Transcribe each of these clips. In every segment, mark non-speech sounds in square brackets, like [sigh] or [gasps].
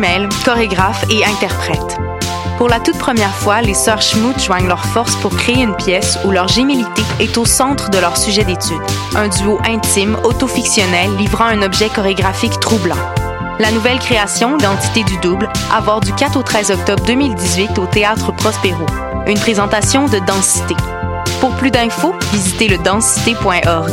Jumelles, chorégraphes et interprètes. Pour la toute première fois, les sœurs Schmout joignent leurs forces pour créer une pièce où leur gémilité est au centre de leur sujet d'étude. Un duo intime, autofictionnel, livrant un objet chorégraphique troublant. La nouvelle création, L'Entité du double, à voir du 4 au 13 octobre 2018 au Théâtre Prospero. Une présentation de Densité. Pour plus d'infos, visitez le densité.org.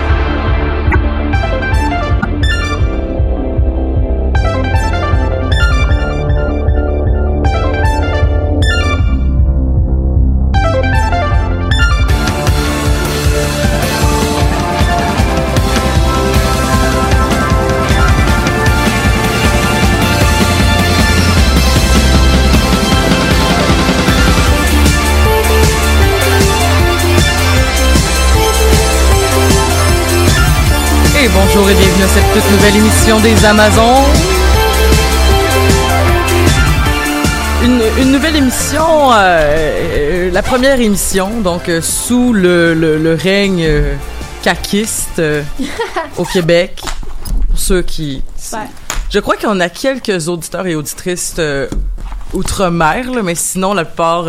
des Amazons. Une, une nouvelle émission, euh, euh, la première émission, donc euh, sous le, le, le règne caquiste au Québec. Pour ceux qui... Je crois qu'on a quelques auditeurs et auditrices outre-mer, mais sinon la plupart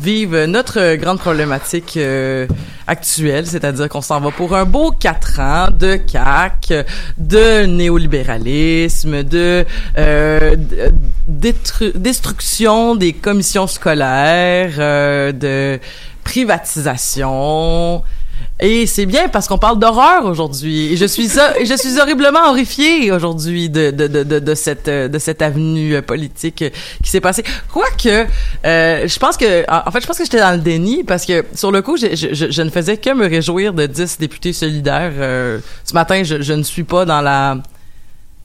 vivent notre grande problématique euh, actuelle, c'est-à-dire qu'on s'en va pour un beau quatre ans de CAC, de néolibéralisme, de euh, destruction des commissions scolaires, euh, de privatisation. Et c'est bien parce qu'on parle d'horreur aujourd'hui. Et je suis je suis horriblement horrifiée aujourd'hui de, de, de, de, cette de cette avenue politique qui s'est passée. Quoique, euh, je pense que en fait, je pense que j'étais dans le déni parce que sur le coup, je, je, je- je ne faisais que me réjouir de 10 députés solidaires. Euh, ce matin, je, je ne suis pas dans la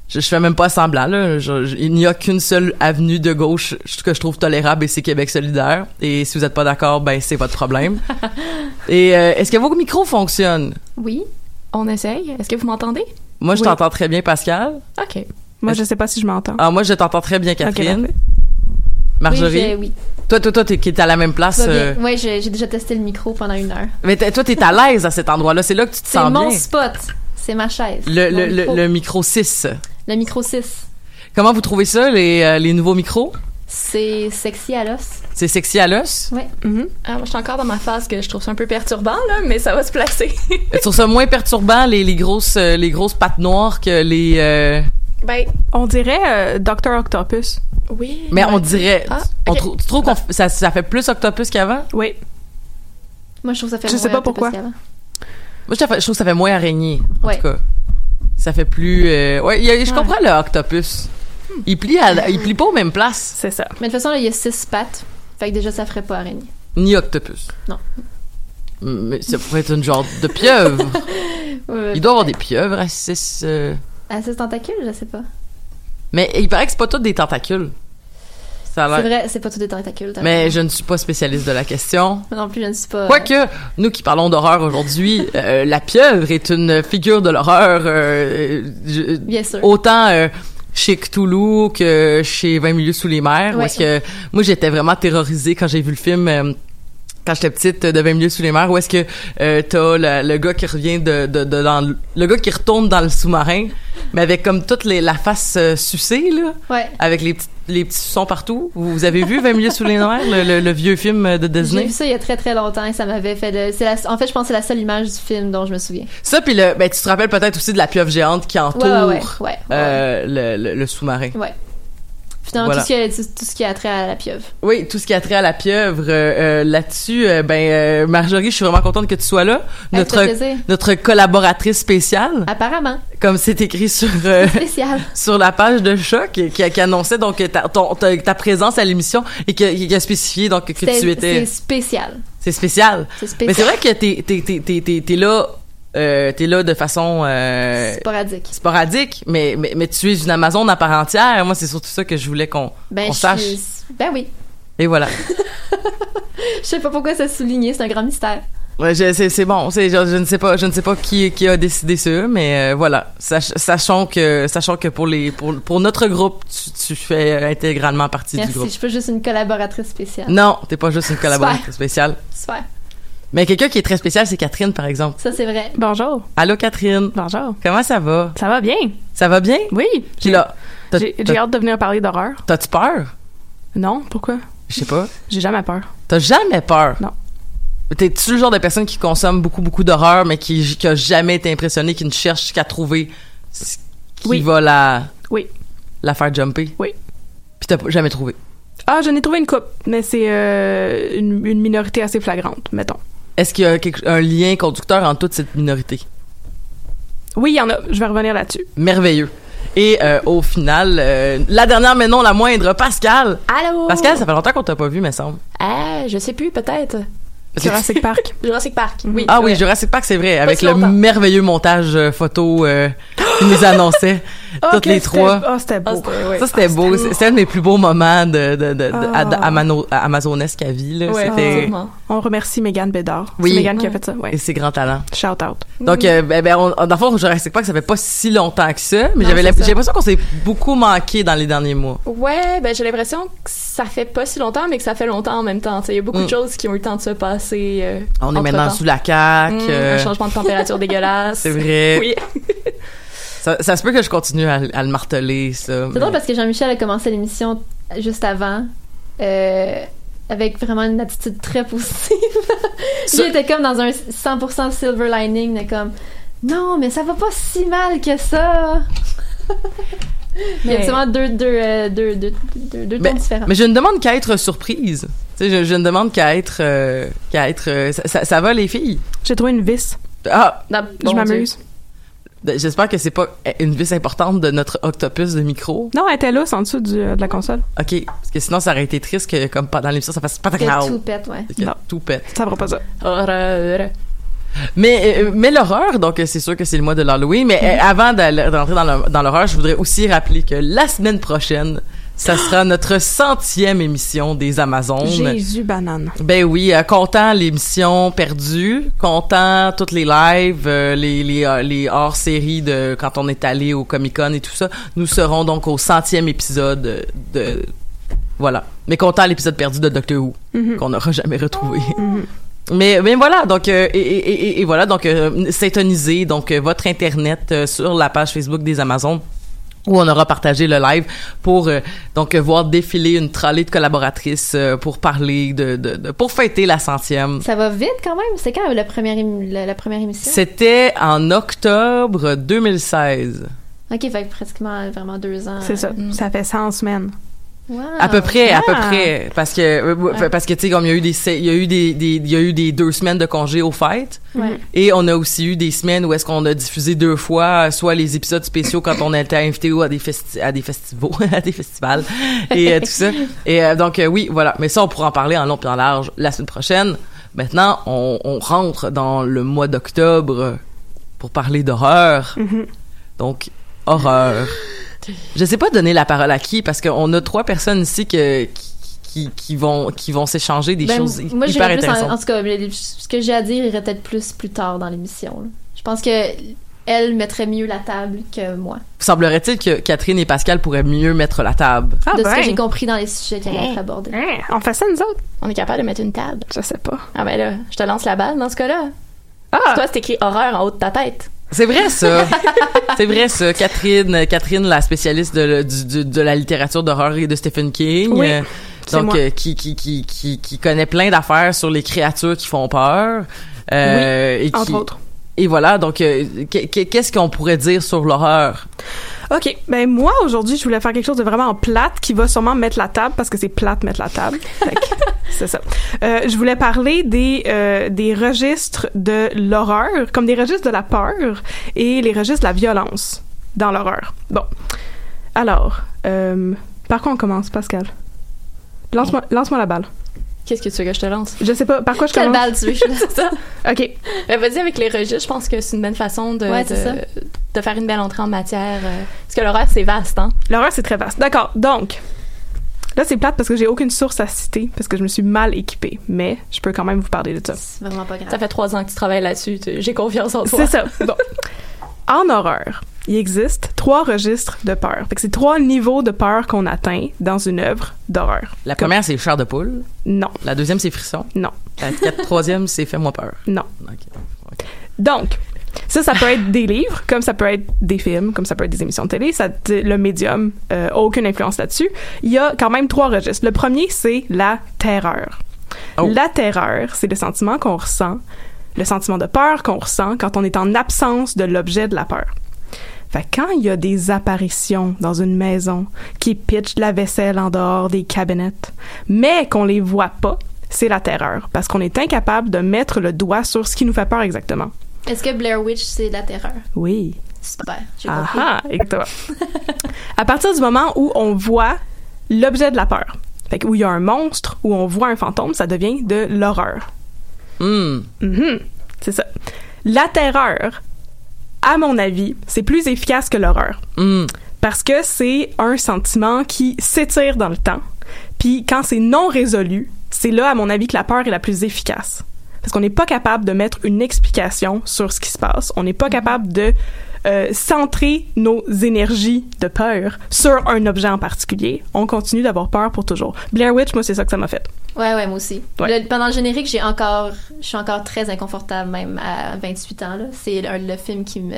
je, je fais même pas semblant là. Je- je- il n'y a qu'une seule avenue de gauche que je trouve tolérable et c'est Québec solidaire. Et si vous êtes pas d'accord, ben c'est votre problème. [laughs] et euh, est-ce que vos micros fonctionnent? Oui, on essaye. Est-ce que vous m'entendez? Moi, je Oui. t'entends très bien, Pascal. OK. Moi, je sais pas si je m'entends. Ah, moi, je t'entends très bien, Catherine. Marjorie? Oui. Toi, toi, toi, t'es qui est à la même place. Euh, Oui, j'ai déjà testé le micro pendant une heure. Mais toi, t'es à l'aise à cet endroit-là. C'est là que tu te C'est sens mon bien. spot. C'est ma chaise. Le, le, le, micro. le micro 6. Le micro 6. Comment vous trouvez ça, les, euh, les nouveaux micros? C'est sexy à l'os. C'est sexy à l'os? Ouais. Ah, moi, je suis encore dans ma phase que je trouve ça un peu perturbant, là, mais ça va se placer. [laughs] Tu trouves ça moins perturbant, les, les, grosses, euh, les grosses pattes noires que les... euh, ben, On dirait euh, Dr. Octopus. oui. Mais ouais. on dirait... Ah, on ok. trou- tu trouves que ça, ça fait plus octopus qu'avant? Oui. Moi, je trouve ça fait Je sais pas pourquoi. octopus qu'avant. Moi, je trouve que ça fait moins araignée, en Ouais. tout cas. Ça fait plus... euh, Ouais, il y a- je comprends le octopus. Il plie, à- il plie pas aux mêmes places. C'est ça. Mais de toute façon, là, il y a six pattes. Fait que déjà, ça ferait pas araignée. Ni octopus. Non. Mais ça pourrait être une genre de pieuvre. [laughs] Il doit y avoir des pieuvres à six. euh, À six tentacules, je sais pas. Mais il paraît que c'est pas toutes des tentacules. Ça C'est vrai, c'est pas tous des tentacules. Mais je ne suis pas spécialiste de la question. [laughs] Non plus, je ne suis pas. Quoique, nous qui parlons d'horreur aujourd'hui, [laughs] euh, la pieuvre est une figure de l'horreur euh, je- Bien sûr. autant euh, chez Cthulhu que chez 20 milieux sous les mers. Ouais. est-ce que moi j'étais vraiment terrorisée quand j'ai vu le film. Euh, quand j'étais petite de 20 milieux sous les mers où est-ce que euh, t'as le, le gars qui revient de, de, de dans le, le gars qui retourne dans le sous-marin mais avec comme toute les, la face euh, sucée là Ouais. avec les petits les petits sons partout vous avez vu 20 milieux sous les mers le, le- le vieux film de J'ai Disney vu ça il y a très très longtemps et ça m'avait fait de. c'est la- En fait, je pense que c'est la seule image du film dont je me souviens. Ça, puis le, ben, tu te rappelles peut-être aussi de la pieuvre géante qui entoure Ouais, ouais, ouais. euh, le, le sous-marin. Ouais. Voilà. tout, ce qui a, tout, ce qui a trait à la pieuvre. Oui, tout ce qui a trait à la pieuvre, euh, euh, là-dessus, euh, ben, Marjorie, je suis vraiment contente que tu sois là. Notre, notre collaboratrice spéciale, Apparemment. comme c'est écrit sur, [laughs] [laughs] sur la page de Choc, qui, qui annonçait donc ta, ton- ta, ta présence à l'émission et qui, qui a spécifié donc que tu étais. C'est spécial. C'est spécial. C'est spécial. Mais c'est vrai que t'es, t'es là, euh, t'es là de façon, euh, Sporadique. sporadique, mais, mais, mais tu es une Amazon à part entière. Moi, c'est surtout ça que je voulais qu'on Ben, je sache. suis- Ben oui. Et voilà. [laughs] Je sais pas pourquoi c'est souligné, c'est un grand mystère. Ouais, je- c'est c'est bon. C'est je, je ne sais pas, je ne sais pas qui qui a décidé ça, mais euh, voilà. Sach- sachant que sachant que pour les pour pour notre groupe, tu, tu fais intégralement partie Merci. du Je groupe. suis pas juste une collaboratrice spéciale. Non, t'es pas juste une [laughs] collaboratrice Super. spéciale. Super. Mais quelqu'un qui est très spécial, c'est Catherine, par exemple. Ça, c'est vrai. Bonjour. Allô, Catherine. Bonjour. Comment ça va? Ça va bien? Ça va bien? Oui. Là, J'ai t'as- j'ai hâte de venir parler d'horreur. t'as-tu peur? Non, pourquoi? Je sais pas. J'ai jamais peur. T'as jamais peur? Non. T'es-tu le genre de personne qui consomme beaucoup, beaucoup d'horreur, mais qui, qui a jamais été impressionné, qui ne cherche qu'à trouver ce qui Oui. va la, Oui. la faire jumper? Oui. Puis t'as jamais trouvé? Ah, j'en ai trouvé une coupe, mais c'est euh, une, une minorité assez flagrante, mettons. Est-ce qu'il y a quelque- un lien conducteur entre toute cette minorité? Oui, il y en a. Je vais revenir là-dessus. Merveilleux. Et euh, au final, euh, la dernière mais non la moindre, Pascal. Allô? Pascal, ça fait longtemps qu'on t'a pas vu, me semble. Ah, je sais plus, peut-être. Jurassic Park. [laughs] Jurassic Park. Oui. Ah c'est oui, vrai. Jurassic Park, c'est vrai, avec si le longtemps. merveilleux montage euh, photo euh, [gasps] qui nous annonçait toutes Ok, les c'était- trois. Ah, c'était beau. Ah, c'était- ouais. Ça, c'était Ah, beau. c'était un de mes plus beaux moments de, de, de, de- Ah. à- amano- à- amazonesque à vie. Là. Ouais. On remercie Megan Bédard. Oui. C'est Megan qui a Ouais. fait ça. Ouais. Et ses grands talents. Shout out. Donc, euh, ben, ben, on, dans le fond, Jurassic Park, ça fait pas si longtemps que ça, mais j'avais l'impression qu'on s'est beaucoup manqué dans les derniers mois. Ouais, ben j'ai l'impression que ça fait pas si longtemps, mais que ça fait longtemps en même temps. Tu sais, Il y a beaucoup Mm. de choses qui ont eu le temps de se passer. Euh, On est maintenant sous la CAQ. Mm, euh, Un changement de température [laughs] dégueulasse. c'est vrai. Oui. Ça, ça se peut que je continue à, à le marteler, ça. C'est mais- drôle parce que Jean-Michel a commencé l'émission juste avant. euh, avec vraiment une attitude très positive. [laughs] Ça- Lui était comme dans un 100% silver lining, de comme non, mais ça va pas si mal que ça. [laughs] Il y a Mais- vraiment deux, deux, euh, deux, deux, deux, deux Mais- tons différents. Mais je ne demande qu'à être surprise. Tu sais, je, je ne demande qu'à être, euh, qu'à être. euh, ça, ça- ça va les filles? J'ai trouvé une vis. Ah, Non, je bon m'amuse. ben, j'espère que c'est pas une vis importante de notre octopus de micro. Non, elle était là, c'est en dessous du, euh, de la console. Ok, parce que sinon ça aurait été triste que comme pendant l'émission ça fasse pas de. Que tout pète, ouais. Que Non. tout pète. Ça fera pas ça. Mais euh, mais l'horreur, donc c'est sûr que c'est le mois de l'Halloween. Mais euh, avant d'aller- d'entrer dans l'horreur, je voudrais aussi rappeler que la semaine prochaine, ça sera notre centième émission des Amazones. Jésus banane. Ben oui, euh, comptant l'émission perdue, comptant toutes les lives, euh, les les, les hors-séries de quand on est allé au Comic Con et tout ça, nous serons donc au centième épisode de voilà. Mais comptant l'épisode perdu de Doctor Who Mhm. qu'on n'aura jamais retrouvé. Mhm. Mais, mais voilà, donc euh, et, et, et, et voilà, donc euh, syntonisez donc euh, votre internet euh, sur la page Facebook des Amazones où on aura partagé le live pour euh, donc voir défiler une tralée de collaboratrices euh, pour parler de, de, de- pour fêter la centième. Ça va vite quand même. C'est quand la première, la, la première émission? C'était en octobre 2016. Ok, fait que pratiquement vraiment deux ans. C'est ça. Mm. Ça fait 100 semaines. Wow. À peu près, à peu près, parce que euh, Ouais. parce que tu sais comme il y a eu des il y a eu des, des il y a eu des deux semaines de congé aux fêtes Ouais. et on a aussi eu des semaines où est-ce qu'on a diffusé deux fois soit les épisodes spéciaux quand on était invité ou à des festi à des festivals [laughs] à des festivals et euh, tout ça et euh, donc euh, oui voilà mais ça on pourra en parler en long et en large la semaine prochaine maintenant on, on rentre dans le mois d'octobre pour parler d'horreur Mhm. donc horreur je sais pas donner la parole à qui parce qu'on a trois personnes ici que qui, qui, qui vont qui vont s'échanger des Ben, choses moi, hyper plus en, intéressantes. en tout cas, ce que j'ai à dire irait peut-être plus plus tard dans l'émission. là. Je pense que elle mettrait mieux la table que moi. Semblerait-il que Catherine et Pascal pourraient mieux mettre la table. Ah de ce ben. que j'ai compris dans les sujets qui allaient être abordés. On fait ça, nous autres? On est capable de mettre une table. Je sais pas. Ah ben là, je te lance la balle dans ce cas-là. Ah! Toi, c'est écrit horreur en haut de ta tête. C'est vrai ça. [laughs] c'est vrai ça. Catherine, Catherine, la spécialiste de, la littérature d'horreur et de Stephen King. Oui, euh, donc euh, qui, qui, qui, qui, qui connaît plein d'affaires sur les créatures qui font peur. Euh, et qui- Entre autres. Et voilà, donc euh, qu'est- qu'est- qu'est-ce qu'on pourrait dire sur l'horreur? OK. Ben, moi, aujourd'hui, je voulais faire quelque chose de vraiment plate qui va sûrement mettre la table parce que c'est plate mettre la table. [laughs] C'est ça. Euh, je voulais parler des, euh, des registres de l'horreur, comme des registres de la peur et les registres de la violence dans l'horreur. Bon. Alors, euh, par quoi on commence, Pascal? Lance-moi lance-moi la balle. Qu'est-ce que tu veux que je te lance? Je sais pas, par quoi je Quelle commence? balle tu veux? C'est [laughs] ça. OK. Ben, vas-y avec les registres, je pense que c'est une bonne façon de, Ouais, de, de faire une belle entrée en matière. euh, parce que l'horreur, c'est vaste, hein? L'horreur, c'est très vaste. D'accord. Donc, là, c'est plate parce que j'ai aucune source à citer parce que je me suis mal équipée. Mais je peux quand même vous parler de ça. C'est vraiment pas grave. Ça fait trois ans que tu travailles là-dessus. J'ai confiance en toi. C'est ça. Bon. [laughs] En horreur, il existe trois registres de peur. Fait que c'est trois niveaux de peur qu'on atteint dans une œuvre d'horreur. La première, c'est chair de poule. Non, La deuxième, c'est frisson. non, La quatre- troisième, c'est fais-moi peur. non. Donc, ça, ça peut être des livres, comme ça peut être des films, comme ça peut être des émissions de télé. Ça, le médium euh, a aucune influence là-dessus. Il y a quand même trois registres. Le premier, c'est la terreur. Oh. La terreur, c'est le sentiment qu'on ressent, le sentiment de peur qu'on ressent quand on est en absence de l'objet de la peur. Fait quand il y a des apparitions dans une maison qui pitchent de la vaisselle en dehors des cabinets, mais qu'on les voit pas, c'est la terreur, parce qu'on est incapable de mettre le doigt sur ce qui nous fait peur exactement. Est-ce que Blair Witch, c'est la terreur? Oui. Super, j'ai compris. Ah exactement. [laughs] à partir du moment où on voit l'objet de la peur, fait où il y a un monstre, où on voit un fantôme, ça devient de l'horreur. Hmm. Mhm. C'est ça. La terreur, à mon avis, c'est plus efficace que l'horreur. Hmm. Parce que c'est un sentiment qui s'étire dans le temps. Puis quand c'est non résolu, c'est là, à mon avis, que la peur est la plus efficace. Parce qu'on n'est pas capable de mettre une explication sur ce qui se passe. On n'est pas capable de euh, centrer nos énergies de peur sur un objet en particulier. On continue d'avoir peur pour toujours. Blair Witch, moi, c'est ça que ça m'a fait. Ouais, ouais, moi aussi. Ouais. Le- pendant le générique, j'ai encore, je suis encore très inconfortable, même à 28 ans. C'est le, film qui me,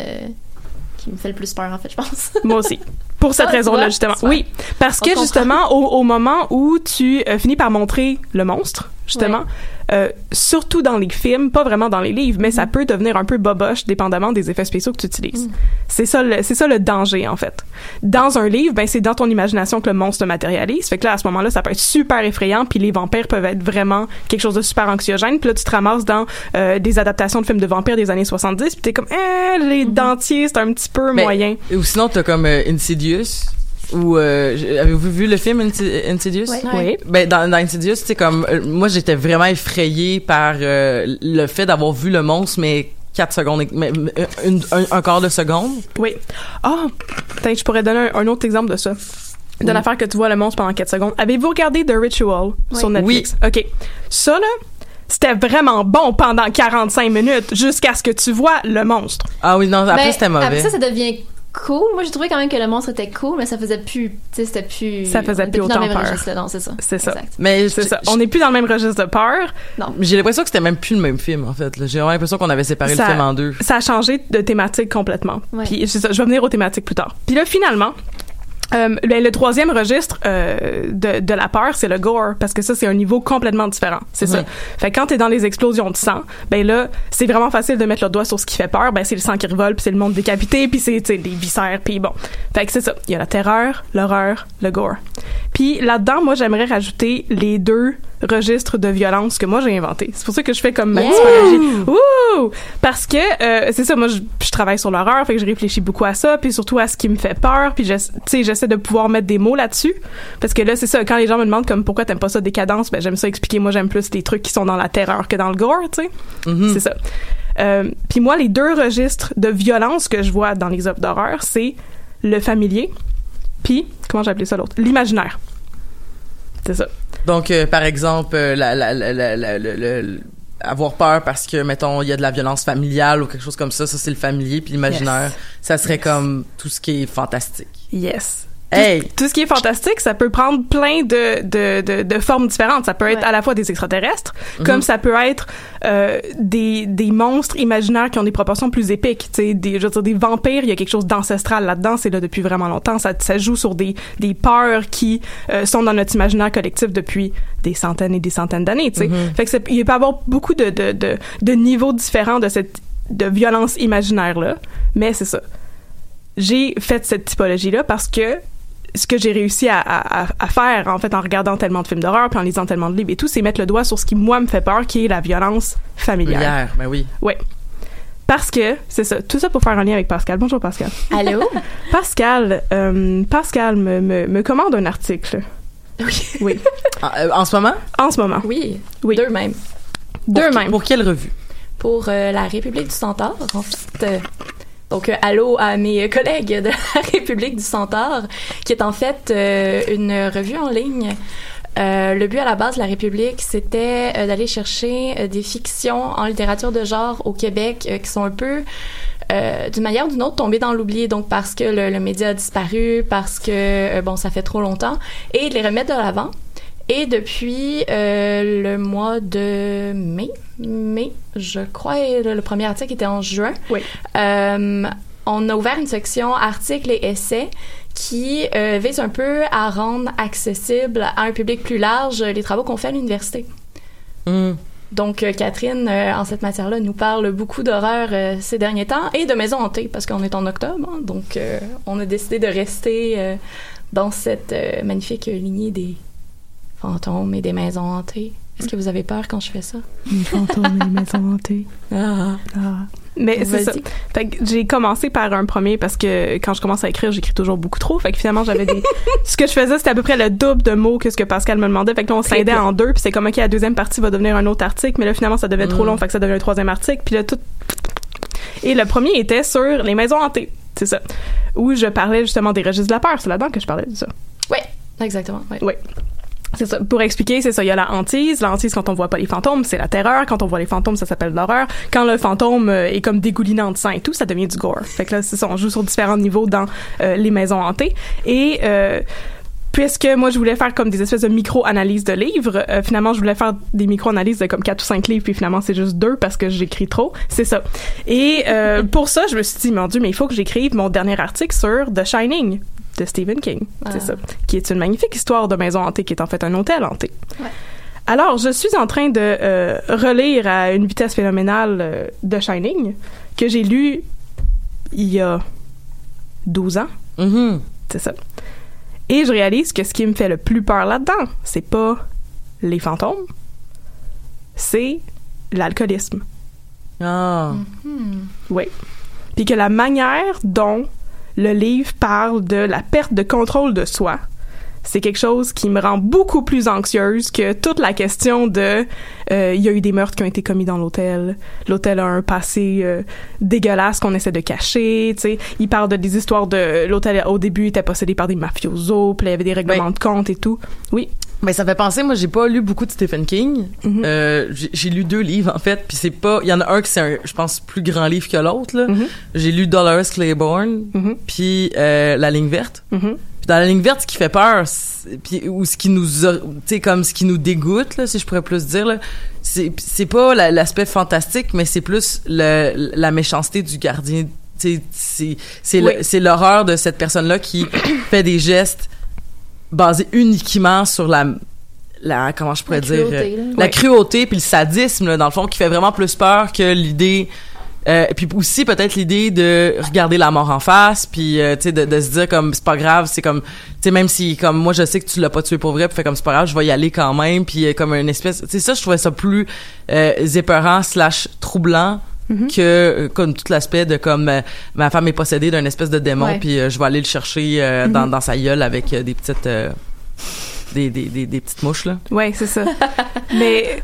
qui me fait le plus peur, en fait, je pense. [laughs] Moi aussi. Pour cette Ah, raison-là, justement. Oui. Parce On que, justement, au, au moment où tu euh, finis par montrer le monstre, justement, euh, surtout dans les films, pas vraiment dans les livres, mais ça peut devenir un peu boboche dépendamment des effets spéciaux que tu utilises. Mm. C'est ça, le, c'est ça le danger, en fait. Dans un livre, ben, c'est dans ton imagination que le monstre se matérialise. Fait que là, à ce moment-là, ça peut être super effrayant, puis les vampires peuvent être vraiment quelque chose de super anxiogène. Puis là, tu te ramasses dans euh, des adaptations de films de vampires des années 70, puis t'es comme, eh, les Mm-hmm. dentiers, c'est un petit peu Mais- moyen. Ou sinon, t'as comme euh, Insidious. Ou euh, avez-vous vu le film Insi- Insidious? Oui. Ben dans, dans Insidious, c'est comme euh, moi j'étais vraiment effrayée par euh, le fait d'avoir vu le monstre mais 4 secondes mais, une- un, un quart de seconde. Oui. Ah, peut-être je pourrais donner un, un autre exemple de ça. D'une Oui. affaire que tu vois le monstre pendant 4 secondes. Avez-vous regardé The Ritual sur Netflix? OK. Ça, là, c'était vraiment bon pendant 45 minutes jusqu'à ce que tu vois le monstre. Ah oui non après Mais c'était mauvais. Après ça, ça devient cool. Moi, j'ai trouvé quand même que le monstre était cool, mais ça faisait plus, tu sais, c'était plus... Ça faisait était plus dans le autant même peur. registre. Non, c'est ça. C'est ça. Mais C'est ça. On n'est plus dans le même registre de peur. j'ai l'impression que c'était même plus le même film en fait. J'ai vraiment l'impression qu'on avait séparé Ça- le film en deux. Ça a changé de thématique complètement. Ouais. Puis c'est ça, je vais venir aux thématiques plus tard. Puis là, finalement, Euh, ben, le troisième registre euh, de, de la peur, c'est le gore, parce que ça, c'est un niveau complètement différent. C'est ça. Fait que quand t'es dans les explosions de sang, ben là, c'est vraiment facile de mettre le doigt sur ce qui fait peur. Ben, c'est le sang qui revole, puis c'est le monde décapité, puis c'est, des viscères, puis bon. Fait que c'est ça. Il y a la terreur, l'horreur, le gore. Puis là-dedans, moi, j'aimerais rajouter les deux registres de violence que moi j'ai inventés. C'est pour ça que je fais comme ma Yeah! typologie. Ouh! Parce que euh, c'est ça, moi je, je travaille sur l'horreur, fait que je réfléchis beaucoup à ça, puis surtout à ce qui me fait peur, puis je- tu sais j'essaie de pouvoir mettre des mots là-dessus, parce que là c'est ça, quand les gens me demandent comme pourquoi t'aimes pas ça décadence, ben j'aime ça expliquer. Moi j'aime plus les trucs qui sont dans la terreur que dans le gore, tu sais. Mhm. C'est ça. Euh, puis moi les deux registres de violence que je vois dans les œuvres d'horreur, c'est le familier, puis comment j'ai appelé ça l'autre, l'imaginaire. C'est ça. Donc, euh, par exemple, euh, la, la, la, la- la- le- avoir peur parce que, mettons, il y a de la violence familiale ou quelque chose comme ça, ça c'est le familier, puis l'imaginaire, Yes. ça serait comme tout ce qui est fantastique. Yes. Hey! Tout, tout ce qui est fantastique, ça peut prendre plein de, de, de, de formes différentes. Ça peut être Ouais. à la fois des extraterrestres, Mhm. comme ça peut être euh, des, des monstres imaginaires qui ont des proportions plus épiques. Tu sais, des, je veux dire, des vampires, il y a quelque chose d'ancestral là-dedans. C'est là depuis vraiment longtemps. Ça, ça joue sur des, des peurs qui euh, sont dans notre imaginaire collectif depuis des centaines et des centaines d'années. Tu sais, Mhm. fait que il peut y avoir beaucoup de, de, de, de niveaux différents de cette de violence imaginaire là. Mais c'est ça j'ai fait cette typologie-là parce que ce que j'ai réussi à, à, à- à faire, en fait, en regardant tellement de films d'horreur puis en lisant tellement de livres et tout, c'est mettre le doigt sur ce qui, moi, me fait peur, qui est la violence familiale. Hier, ben oui. Ouais. Parce que, c'est ça, tout ça pour faire un lien avec Pascal. Bonjour, Pascal. Allô? [laughs] Pascal, euh, Pascal me, me, me commande un article. Oui. Oui. En, [laughs] euh, en ce moment? En ce moment. Oui. Oui. Deux même. Deux Pour- même. Pour quelle revue? Pour euh, la République du Centaure, en fait. euh, donc, euh, allô à mes collègues de la [laughs] République du Centaure, qui est en fait euh, une revue en ligne. Euh, le but à la base de la République, c'était euh, d'aller chercher euh, des fictions en littérature de genre au Québec euh, qui sont un peu, euh, d'une manière ou d'une autre, tombées dans l'oubli. Donc, parce que le, média a disparu, parce que, euh, bon, ça fait trop longtemps, et de les remettre de l'avant. Et depuis euh, le mois de mai, mai, je crois, le, le premier article était en juin. Oui. Euh, on a ouvert une section articles et essais qui euh, vise un peu à rendre accessible à un public plus large les travaux qu'on fait à l'université. Hmm. Donc, euh, Catherine, euh, en cette matière-là, nous parle beaucoup d'horreur euh, ces derniers temps et de maisons hantées parce qu'on est en octobre. hein. donc, euh, on a décidé de rester euh, dans cette euh, magnifique lignée des fantômes et des maisons hantées. Est-ce que vous avez peur quand je fais ça? Les fantômes et les maisons hantées. [laughs] Ah, Mais c'est ça. vas-y. Fait que j'ai commencé par un premier parce que quand je commence à écrire, j'écris toujours beaucoup trop. Fait que finalement, j'avais des. [laughs] ce que je faisais, c'était à peu près le double de mots que ce que Pascal me demandait. Fait que là, on s'aidait en deux. Puis c'est comme, OK, la deuxième partie va devenir un autre article. Mais là, finalement, ça devait trop Mm. long. Fait que ça devient un troisième article. Puis là, tout. Et le premier était sur les maisons hantées. C'est ça. Où je parlais justement des registres de la peur. C'est là-dedans que je parlais de ça. Oui, exactement. ouais. Oui. C'est ça. Pour expliquer, c'est ça. Il y a la hantise. La hantise, quand on voit pas les fantômes, c'est la terreur. Quand on voit les fantômes, ça s'appelle l'horreur. Quand le fantôme euh, est comme dégoulinant de sang et tout, ça devient du gore. Fait que là, c'est ça. On joue sur différents niveaux dans euh, les maisons hantées. Et, euh, puisque moi je voulais faire comme des espèces de micro-analyses de livres, euh, finalement je voulais faire des micro-analyses de comme quatre ou cinq livres, puis finalement c'est juste deux parce que j'écris trop, c'est ça. Et euh, [laughs] pour ça, je me suis dit, mon Dieu, mais il faut que j'écrive mon dernier article sur The Shining de Stephen King, c'est Ah. ça, qui est une magnifique histoire de maison hantée, qui est en fait un hôtel hanté. Ouais. Alors, je suis en train de euh, relire à une vitesse phénoménale euh, The Shining, que j'ai lu il y a 12 ans. Mhm. C'est ça. Et je réalise que ce qui me fait le plus peur là-dedans, c'est pas les fantômes, c'est l'alcoolisme. Ah. Oui. Puis que la manière dont le livre parle de la perte de contrôle de soi, c'est quelque chose qui me rend beaucoup plus anxieuse que toute la question de euh, il y a eu des meurtres qui ont été commis dans l'hôtel. L'hôtel a un passé euh, dégueulasse qu'on essaie de cacher tu sais. Il parle de des histoires de l'hôtel au début était possédé par des mafiosos puis il y avait des règlements de compte et tout. Oui Ben ça fait penser, moi j'ai pas lu beaucoup de Stephen King. Mhm. Euh, j'ai lu deux livres en fait, puis c'est pas, il y en a un qui c'est un, je pense plus grand livre que l'autre là. Mhm. J'ai lu Dolores Claiborne, Mhm. puis euh, La ligne verte. Mhm. Puis dans la ligne verte, ce qui fait peur, puis ou ce qui nous, tu sais comme ce qui nous dégoûte là, si je pourrais plus dire là, c'est c'est pas la- l'aspect fantastique, mais c'est plus le, la méchanceté du gardien tu sais, c'est Oui. l'horreur de cette personne-là qui [coughs] fait des gestes basés uniquement sur la la comment je pourrais La dire cruauté, euh, la cruauté puis le sadisme là, dans le fond qui fait vraiment plus peur que l'idée euh, puis aussi peut-être l'idée de regarder la mort en face puis euh, tu sais de, de se dire comme c'est pas grave c'est comme tu sais même si comme moi je sais que tu l'as pas tué pour vrai puis fait comme c'est pas grave je vais y aller quand même puis euh, comme une espèce tu sais ça je trouvais ça plus euh, épeurant slash troublant Mhm. que euh, comme tout l'aspect de comme euh, ma femme est possédée d'un espèce de démon puis euh, je vais aller le chercher euh, dans, Mhm. dans sa gueule avec des petites des, des, des, des petites mouches là Ouais, c'est ça. [laughs] Mais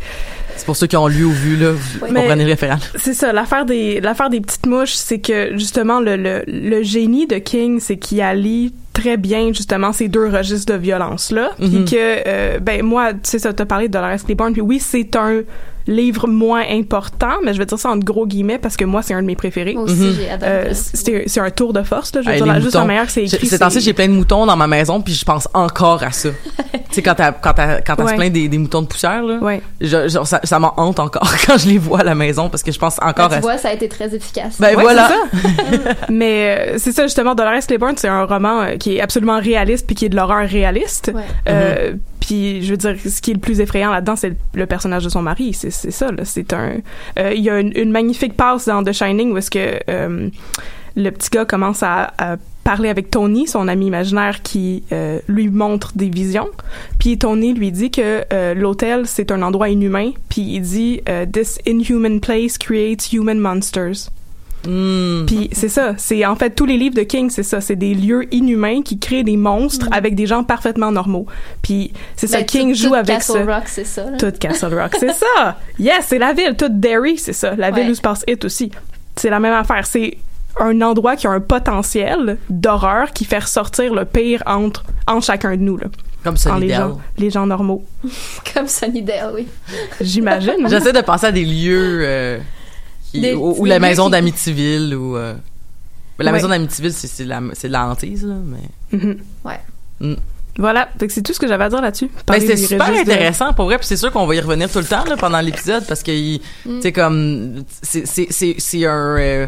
c'est pour ceux qui ont lu ou vu là vous comprenez le référent c'est ça, l'affaire des l'affaire des petites mouches, c'est que justement le, le, le génie de King, c'est qu'il allie très bien justement ces deux registres de violence là, puis Mhm. que ben moi, tu sais ça t'as parlé de Dolores Claiborne, puis oui, c'est un livre moins important, mais je vais dire ça en gros guillemets parce que moi c'est un de mes préférés. Moi aussi, Mhm. j'ai adoré. Euh, c'est c'est un tour de force là, je veux Hey, dire juste la manière que c'est écrit. C'est- j'ai plein de moutons dans ma maison, puis je pense encore à ça. [laughs] tu sais, quand t'as, quand t'as, quand t'as Ouais. plaint des, des moutons de poussière, là, Ouais. je- je- ça, ça m'en hante encore [laughs] quand je les vois à la maison, parce que je pense encore Ben, à tu vois, ça a été très efficace. Ben Ouais, voilà. [laughs] Mais euh, c'est ça justement, Dolores Claiborne, c'est un roman euh, qui est absolument réaliste puis qui est de l'horreur réaliste. Ouais. Euh, Puis je veux dire, ce qui est le plus effrayant là-dedans, c'est le, personnage de son mari. C'est ça. là. C'est un. euh, Il y a une, une magnifique passe dans The Shining où est-ce que euh, le petit gars commence à, à parler avec Tony, son ami imaginaire, qui euh, lui montre des visions. Puis Tony lui dit que euh, l'hôtel c'est un endroit inhumain. Puis il dit euh, This inhuman place creates human monsters. Hmm. Puis c'est ça, c'est en fait tous les livres de King, c'est ça, c'est des lieux inhumains qui créent des monstres avec des gens parfaitement normaux. Puis c'est ça, Ben, King tout- joue tout avec Castle ça. Rock, c'est ça. là. Tout Castle Rock, c'est [laughs] ça. Yes, c'est la ville, toute Derry, c'est ça, la ville Ouais. où se passe It aussi. C'est la même affaire, c'est un endroit qui a un potentiel d'horreur qui fait ressortir le pire entre en chacun de nous là, Comme ça, les gens, les gens normaux. [laughs] Comme Sunnydale, oui. J'imagine. [laughs] J'essaie de penser à des lieux euh, qui- ou, la maison qui- d'Amityville ou euh, la Ouais. maison d'Amityville c'est c'est la c'est la hantise là mais Mhm. Ouais. Mm. Voilà, c'est tout ce que j'avais à dire là-dessus. Ben, c'était super de- intéressant pour vrai puis c'est sûr qu'on va y revenir tout le temps là, pendant l'épisode parce que il- Mm. c'est comme c'est c'est c'est c'est un euh,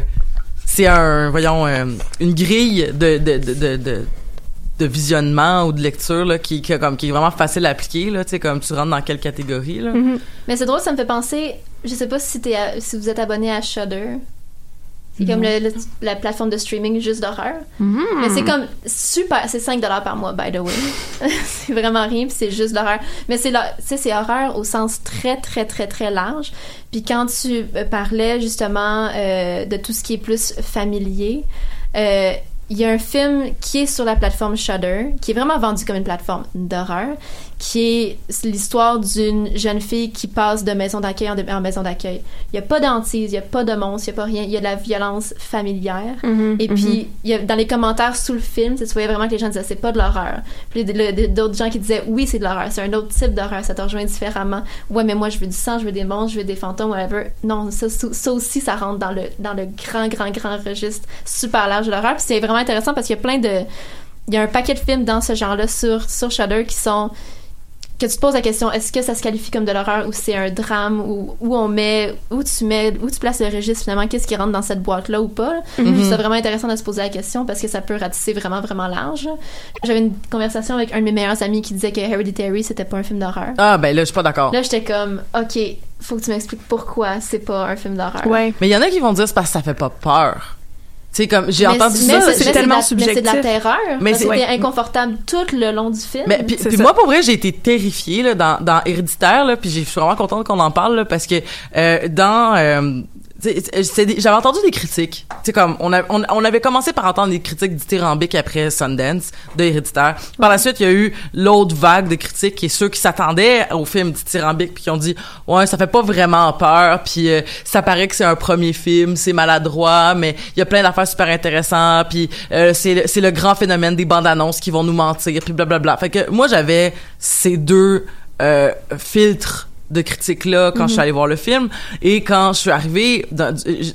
c'est un voyons euh, une grille de de de de, de de visionnement ou de lecture là, qui, qui, comme, qui est vraiment facile à appliquer là, tu sais comme tu rentres dans quelle catégorie là. Mhm. Mais c'est drôle, ça me fait penser. Je sais pas si, t'es à- si vous êtes abonné à Shudder. C'est comme le- le- la plateforme de streaming juste d'horreur. Mais c'est comme super. C'est 5 par mois, by the way. [laughs] [laughs] c'est vraiment rien, puis c'est juste d'horreur. Mais c'est c'est horreur au sens très, très, très, très large. Puis quand tu euh, parlais justement euh, de tout ce qui est plus familier, euh, il y a un film qui est sur la plateforme Shudder, qui est vraiment vendu comme une plateforme d'horreur, qui est l'histoire d'une jeune fille qui passe de maison d'accueil en, en maison d'accueil. Il n'y a pas d'antise, il n'y a pas de monstre, il n'y a pas rien, il y a de la violence familière. Mhm, Et puis, il y a, dans les commentaires sous le film, tu voyais vraiment que les gens disaient c'est pas de l'horreur. Puis d'autres gens qui disaient oui, c'est de l'horreur, c'est un autre type d'horreur, ça te rejoint différemment. Ouais, mais moi, je veux du sang, je veux des monstres, je veux des fantômes, whatever. Non, ça aussi, ça rentre dans le, dans le grand, grand, grand registre super large de l'horreur. Puis c'est vraiment intéressant parce qu'il y a plein de. Il y a un paquet de films dans ce genre-là sur, sur Shudder qui sont que tu te poses la question est-ce que ça se qualifie comme de l'horreur ou c'est un drame ou où on met où tu mets où tu places le registre finalement qu'est-ce qui rentre dans cette boîte là ou pas? Je trouve ça vraiment intéressant de se poser la question parce que ça peut ratisser vraiment vraiment large j'avais une conversation avec un de mes meilleurs amis qui disait que Hereditary c'était pas un film d'horreur Ah ben là je suis pas d'accord. là j'étais comme ok faut que tu m'expliques pourquoi c'est pas un film d'horreur Ouais. Mais il y en a qui vont dire c'est parce que ça fait pas peur. Tu sais comme j'ai Mais entendu c'est- ça. mais c'est mais tellement de la- mais c'est de la subjectif. terreur Mais mais c'est- c'était ouais. inconfortable tout le long du film Mais puis, moi pour vrai j'ai été terrifiée là, dans, dans Héréditaire là, puis j'ai- je suis vraiment contente qu'on en parle là, parce que euh, dans euh, c'est des- j'avais entendu des critiques. Sais comme on, a- on, avait commencé par entendre des critiques dithyrambiques après Sundance de Héréditaire. Par la suite, il y a eu l'autre vague de critiques est ceux qui s'attendaient au film dithyrambique puis qui ont dit "Ouais, ça fait pas vraiment peur puis euh, ça paraît que c'est un premier film, c'est maladroit mais il y a plein d'affaires super intéressantes puis euh, c'est c'est le grand phénomène des bandes annonces qui vont nous mentir puis blablabla." Fait que moi j'avais ces deux euh, filtres de critiques là quand je suis allée voir le film et quand je suis arrivée dans, je,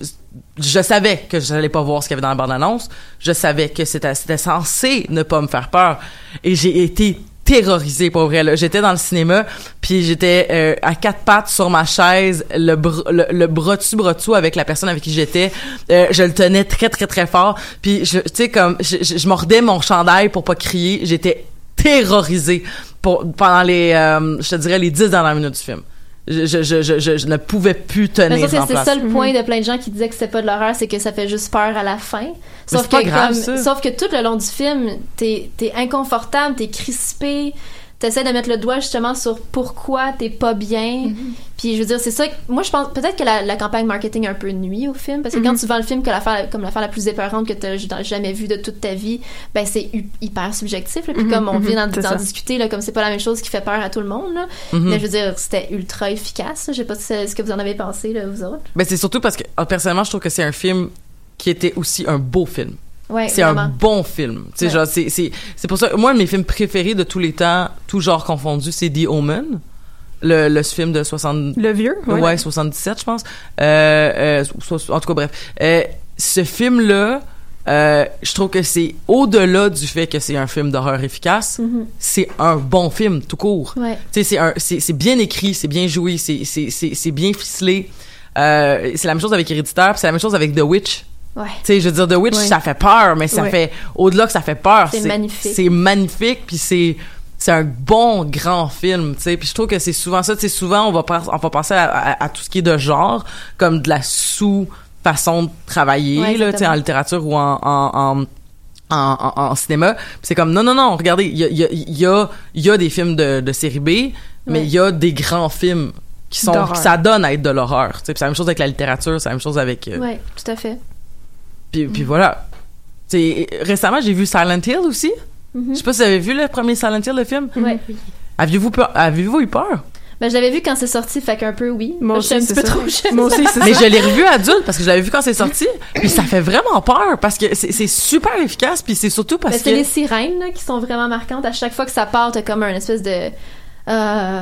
je savais que j'allais pas voir ce qu'il y avait dans la bande annonce je savais que c'était c'était censé ne pas me faire peur et j'ai été terrorisée pour vrai là. J'étais dans le cinéma puis j'étais euh, à quatre pattes sur ma chaise, le br- le, le bras dessus bras dessous avec la personne avec qui j'étais. Euh, je le tenais très très très fort puis je tu sais comme je, je, je mordais mon chandail pour pas crier. J'étais terrorisée pour pendant les euh, je te dirais les dix dernières minutes du film. Je, je, je, je, ne pouvais plus Mais tenir ça, en c'est ça le point de plein de gens qui disaient que c'était pas de l'horreur, c'est que ça fait juste peur à la fin. Sauf c'est pas que, grave, comme- ça. sauf que tout le long du film, t'es es inconfortable, t'es crispé, t'essaies de mettre le doigt justement sur pourquoi t'es pas bien. Mm-hmm. Puis je veux dire, c'est ça. que- Moi, je pense peut-être que la, la campagne marketing a un peu nuit au film, parce que quand tu vends le film que l'affaire, comme l'affaire la plus épeurante que t'as jamais vue de toute ta vie, ben c'est hyper subjectif. là. Puis comme on vient d'en discuter, là, comme c'est pas la même chose qui fait peur à tout le monde. Là. Mais je veux dire, c'était ultra efficace. Je sais pas si ce que vous en avez pensé, là, vous autres. Ben c'est surtout parce que euh, personnellement je trouve que c'est un film qui était aussi un beau film. Ouais, c'est un bon film. Ouais. genre, c'est, c'est, c'est pour ça, moi, un de mes films préférés de tous les temps, tout genre confondu, c'est The Omen. Le, le film de 60, Le vieux, ouais. ouais. 77, je pense. Euh, euh, so- en tout cas, bref. Euh, ce film-là, je trouve que c'est au-delà du fait que c'est un film d'horreur efficace, c'est un bon film tout court. C'est un, c'est, c'est bien écrit, c'est bien joué, c'est, c'est, c'est, c'est bien ficelé. C'est la même chose avec Héréditaire, c'est la même chose avec The Witch. Ouais. Tu sais, je veux dire, The Witch, Ouais. ça fait peur, mais ça Ouais. fait, au-delà que ça fait peur, C'est magnifique. C'est magnifique, puis c'est, c'est un bon grand film, tu sais. Puis je trouve que c'est souvent ça, tu sais, souvent on va, on va penser à, à- à tout ce qui est de genre, comme de la sous-façon de travailler, là, tu sais, en littérature ou en, en, en en, en, en cinéma. C'est comme non non non, regardez, il y a il y a y a, y a des films de, de série B, mais il y a des grands films qui sont qui ça donne à être de l'horreur. Tu sais, Puis c'est la même chose avec la littérature, c'est la même chose avec euh, Ouais, tout à fait. Puis, Mm. puis voilà. C'est récemment j'ai vu Silent Hill aussi. Mhm. Je sais pas si vous avez vu le premier Silent Hill le film. Ouais. Aviez-vous peur Avez-vous eu peur? Ben, je l'avais vu quand c'est sorti, fait qu'un peu oui. Moi je suis un aussi, petit c'est peu ça. trop jeune. Moi aussi, Mais je l'ai revu adulte parce que je l'avais vu quand c'est sorti. Puis ça fait vraiment peur parce que c'est c'est super efficace. Puis c'est surtout parce Ben, que c'est les sirènes là, qui sont vraiment marquantes. À chaque fois que ça part, t'as comme un espèce de. Euh...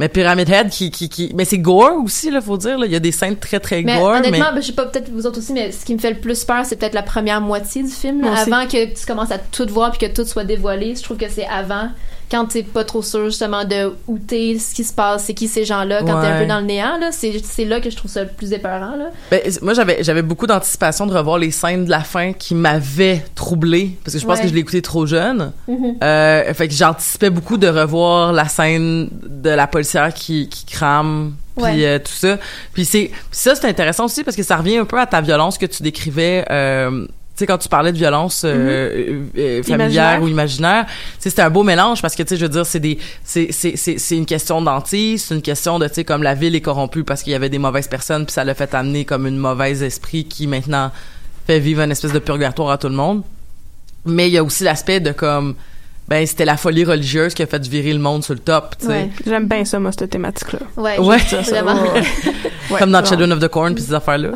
mais Pyramid Head qui qui qui mais c'est gore aussi là faut dire là. Il y a des scènes très très Mais gore. honnêtement, mais ben, je sais pas, peut-être vous autres aussi, mais ce qui me fait le plus peur, c'est peut-être la première moitié du film. là. Avant que tu commences à tout voir puis que tout soit dévoilé, je trouve que c'est avant. Quand t'es pas trop sûr justement de où t'es, ce qui se passe, c'est qui ces gens-là, quand t'es un Ouais. peu dans le néant, là, c'est c'est là que je trouve ça le plus épeurant. Là. Ben, moi j'avais j'avais beaucoup d'anticipation de revoir les scènes de la fin qui m'avaient troublé parce que je pense Ouais. que je l'ai écouté trop jeune. Mhm. Euh, fait que j'anticipais beaucoup de revoir la scène de la policière qui, qui crame puis Ouais. euh, tout ça. Puis c'est ça c'est intéressant aussi parce que ça revient un peu à ta violence que tu décrivais euh, sais quand tu parlais de violence euh, euh, euh, familière Imaginaire. ou imaginaire, c'était un beau mélange parce que tu sais je veux dire c'est des c'est c'est c'est c'est une question d'antise, c'est une question de tu sais comme la ville est corrompue parce qu'il y avait des mauvaises personnes puis ça l'a fait amener comme une mauvaise esprit qui maintenant fait vivre une espèce de purgatoire à tout le monde. Mais il y a aussi l'aspect de comme ben c'était la folie religieuse qui a fait virer le monde sur le top, tu sais. Ouais. J'aime bien ça, moi, cette thématique-là. Ouais, Ouais. ça, vraiment. Ouais, [laughs] Comme dans. Children of the Corn puis ces affaires-là.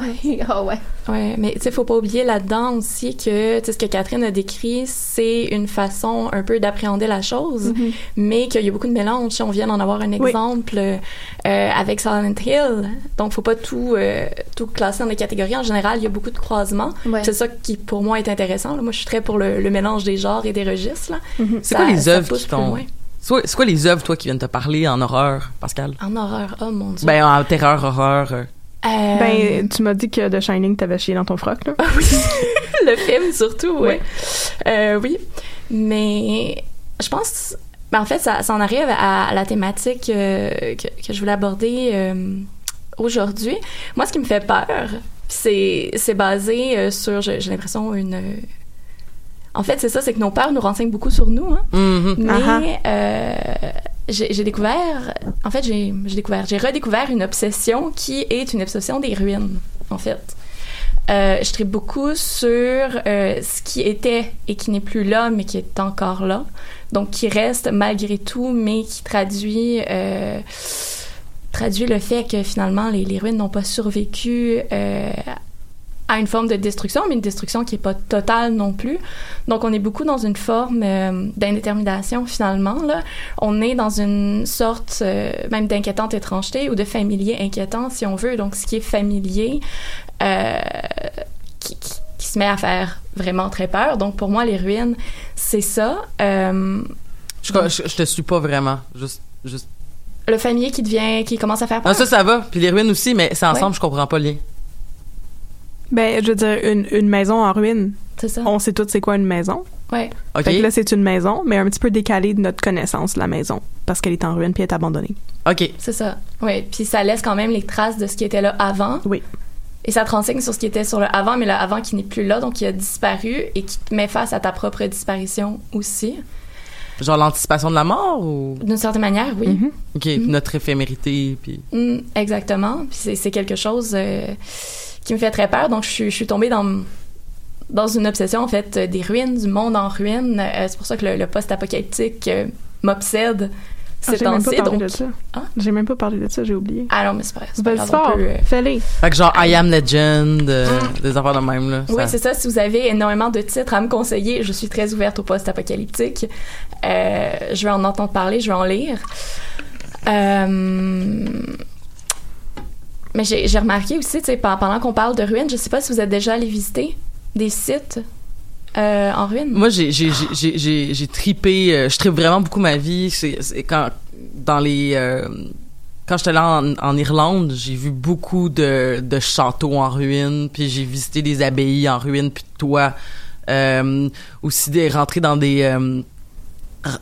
Ah ouais. [laughs] Ouais, mais tu sais, faut pas oublier là-dedans aussi que tu sais, ce que Catherine a décrit, c'est une façon un peu d'appréhender la chose, Mm-hmm. mais qu'il y a beaucoup de mélange. Si on vient d'en avoir un exemple euh, avec Silent Hill, donc faut pas tout euh, tout classer dans des catégories. En général, il y a beaucoup de croisements. Ouais. C'est ça qui pour moi est intéressant. là. Moi, je suis très pour le, le mélange des genres et des registres. là. C'est quoi les œuvres qui t'ont. C'est quoi- c'est quoi les œuvres toi qui viennent te parler en horreur, Pascal? En horreur, oh mon dieu. Ben en terreur horreur. Euh. Ben, tu m'as dit que The Shining t'avait chié dans ton froc, là. [laughs] le film surtout, oui. Euh, oui, mais je pense, ben en fait, ça, ça en arrive à, la thématique euh, que, que je voulais aborder aujourd'hui. Moi, ce qui me fait peur, c'est basé sur, j'ai l'impression, une... En fait, c'est ça, c'est que nos peurs nous renseignent beaucoup sur nous, hein. Mhm. Mais Ah euh, j'ai découvert, en fait, j'ai j'ai découvert, j'ai redécouvert une obsession qui est une obsession des ruines, en fait. Euh, je tripe beaucoup sur euh, ce qui était et qui n'est plus là, mais qui est encore là. Donc, qui reste malgré tout, mais qui traduit, euh, traduit le fait que finalement, les, les ruines n'ont pas survécu euh, à une forme de destruction, mais une destruction qui n'est pas totale non plus. Donc, on est beaucoup dans une forme euh, d'indétermination finalement. Là. On est dans une sorte euh, même d'inquiétante étrangeté ou de familier inquiétant, si on veut. Donc, ce qui est familier, euh, qui, qui- qui se met à faire vraiment très peur. Donc, pour moi, les ruines, c'est ça. Je, je, je te suis pas vraiment. Juste, juste. Le famille qui devient, qui commence à faire peur. Ah, ça, ça va. Puis les ruines aussi, mais c'est ensemble, je comprends pas le lien. Ben, je veux dire, une, une maison en ruine. C'est ça. On sait tous c'est quoi une maison. Ouais. OK. Fait que là, c'est une maison, mais un petit peu décalée de notre connaissance la maison. Parce qu'elle est en ruine puis elle est abandonnée. OK. C'est ça. Oui. Puis ça laisse quand même les traces de ce qui était là avant. Oui. Et ça te renseigne sur ce qui était sur le avant, mais le avant qui n'est plus là, donc qui a disparu et qui te met face à ta propre disparition aussi. Genre l'anticipation de la mort ou? D'une certaine manière, oui. Mhm. OK. Notre éphémérité, puis. Mm, exactement. Puis c'est, c'est quelque chose euh, qui me fait très peur. Donc je suis, je suis tombée dans dans une obsession en fait des ruines, du monde en ruine. Euh, c'est pour ça que le, le post-apocalyptique euh, m'obsède Ah, ces j'ai même pas temps-ci. parlé Donc de ça. Ah. J'ai même pas parlé de ça, j'ai oublié. ah non, mais c'est pas, c'est pas grave, fort, peut, euh, fais-les. Fait que genre I Am Legend, euh, des affaires de même, là. Oui, c'est ça. Si vous avez énormément de titres à me conseiller, je suis très ouverte au post-apocalyptique. Euh, je vais en entendre parler, je vais en lire. Euh, Mais j'ai remarqué aussi, pendant qu'on parle de ruines, je sais pas si vous êtes déjà allé visiter des sites euh, en ruines. Moi, j'ai tripé. euh, je tripe vraiment beaucoup ma vie. C'est quand dans les euh, quand j'étais là en, en Irlande, j'ai vu beaucoup de de châteaux en ruine, puis j'ai visité des abbayes en ruine, puis toi euh, aussi des rentrer dans des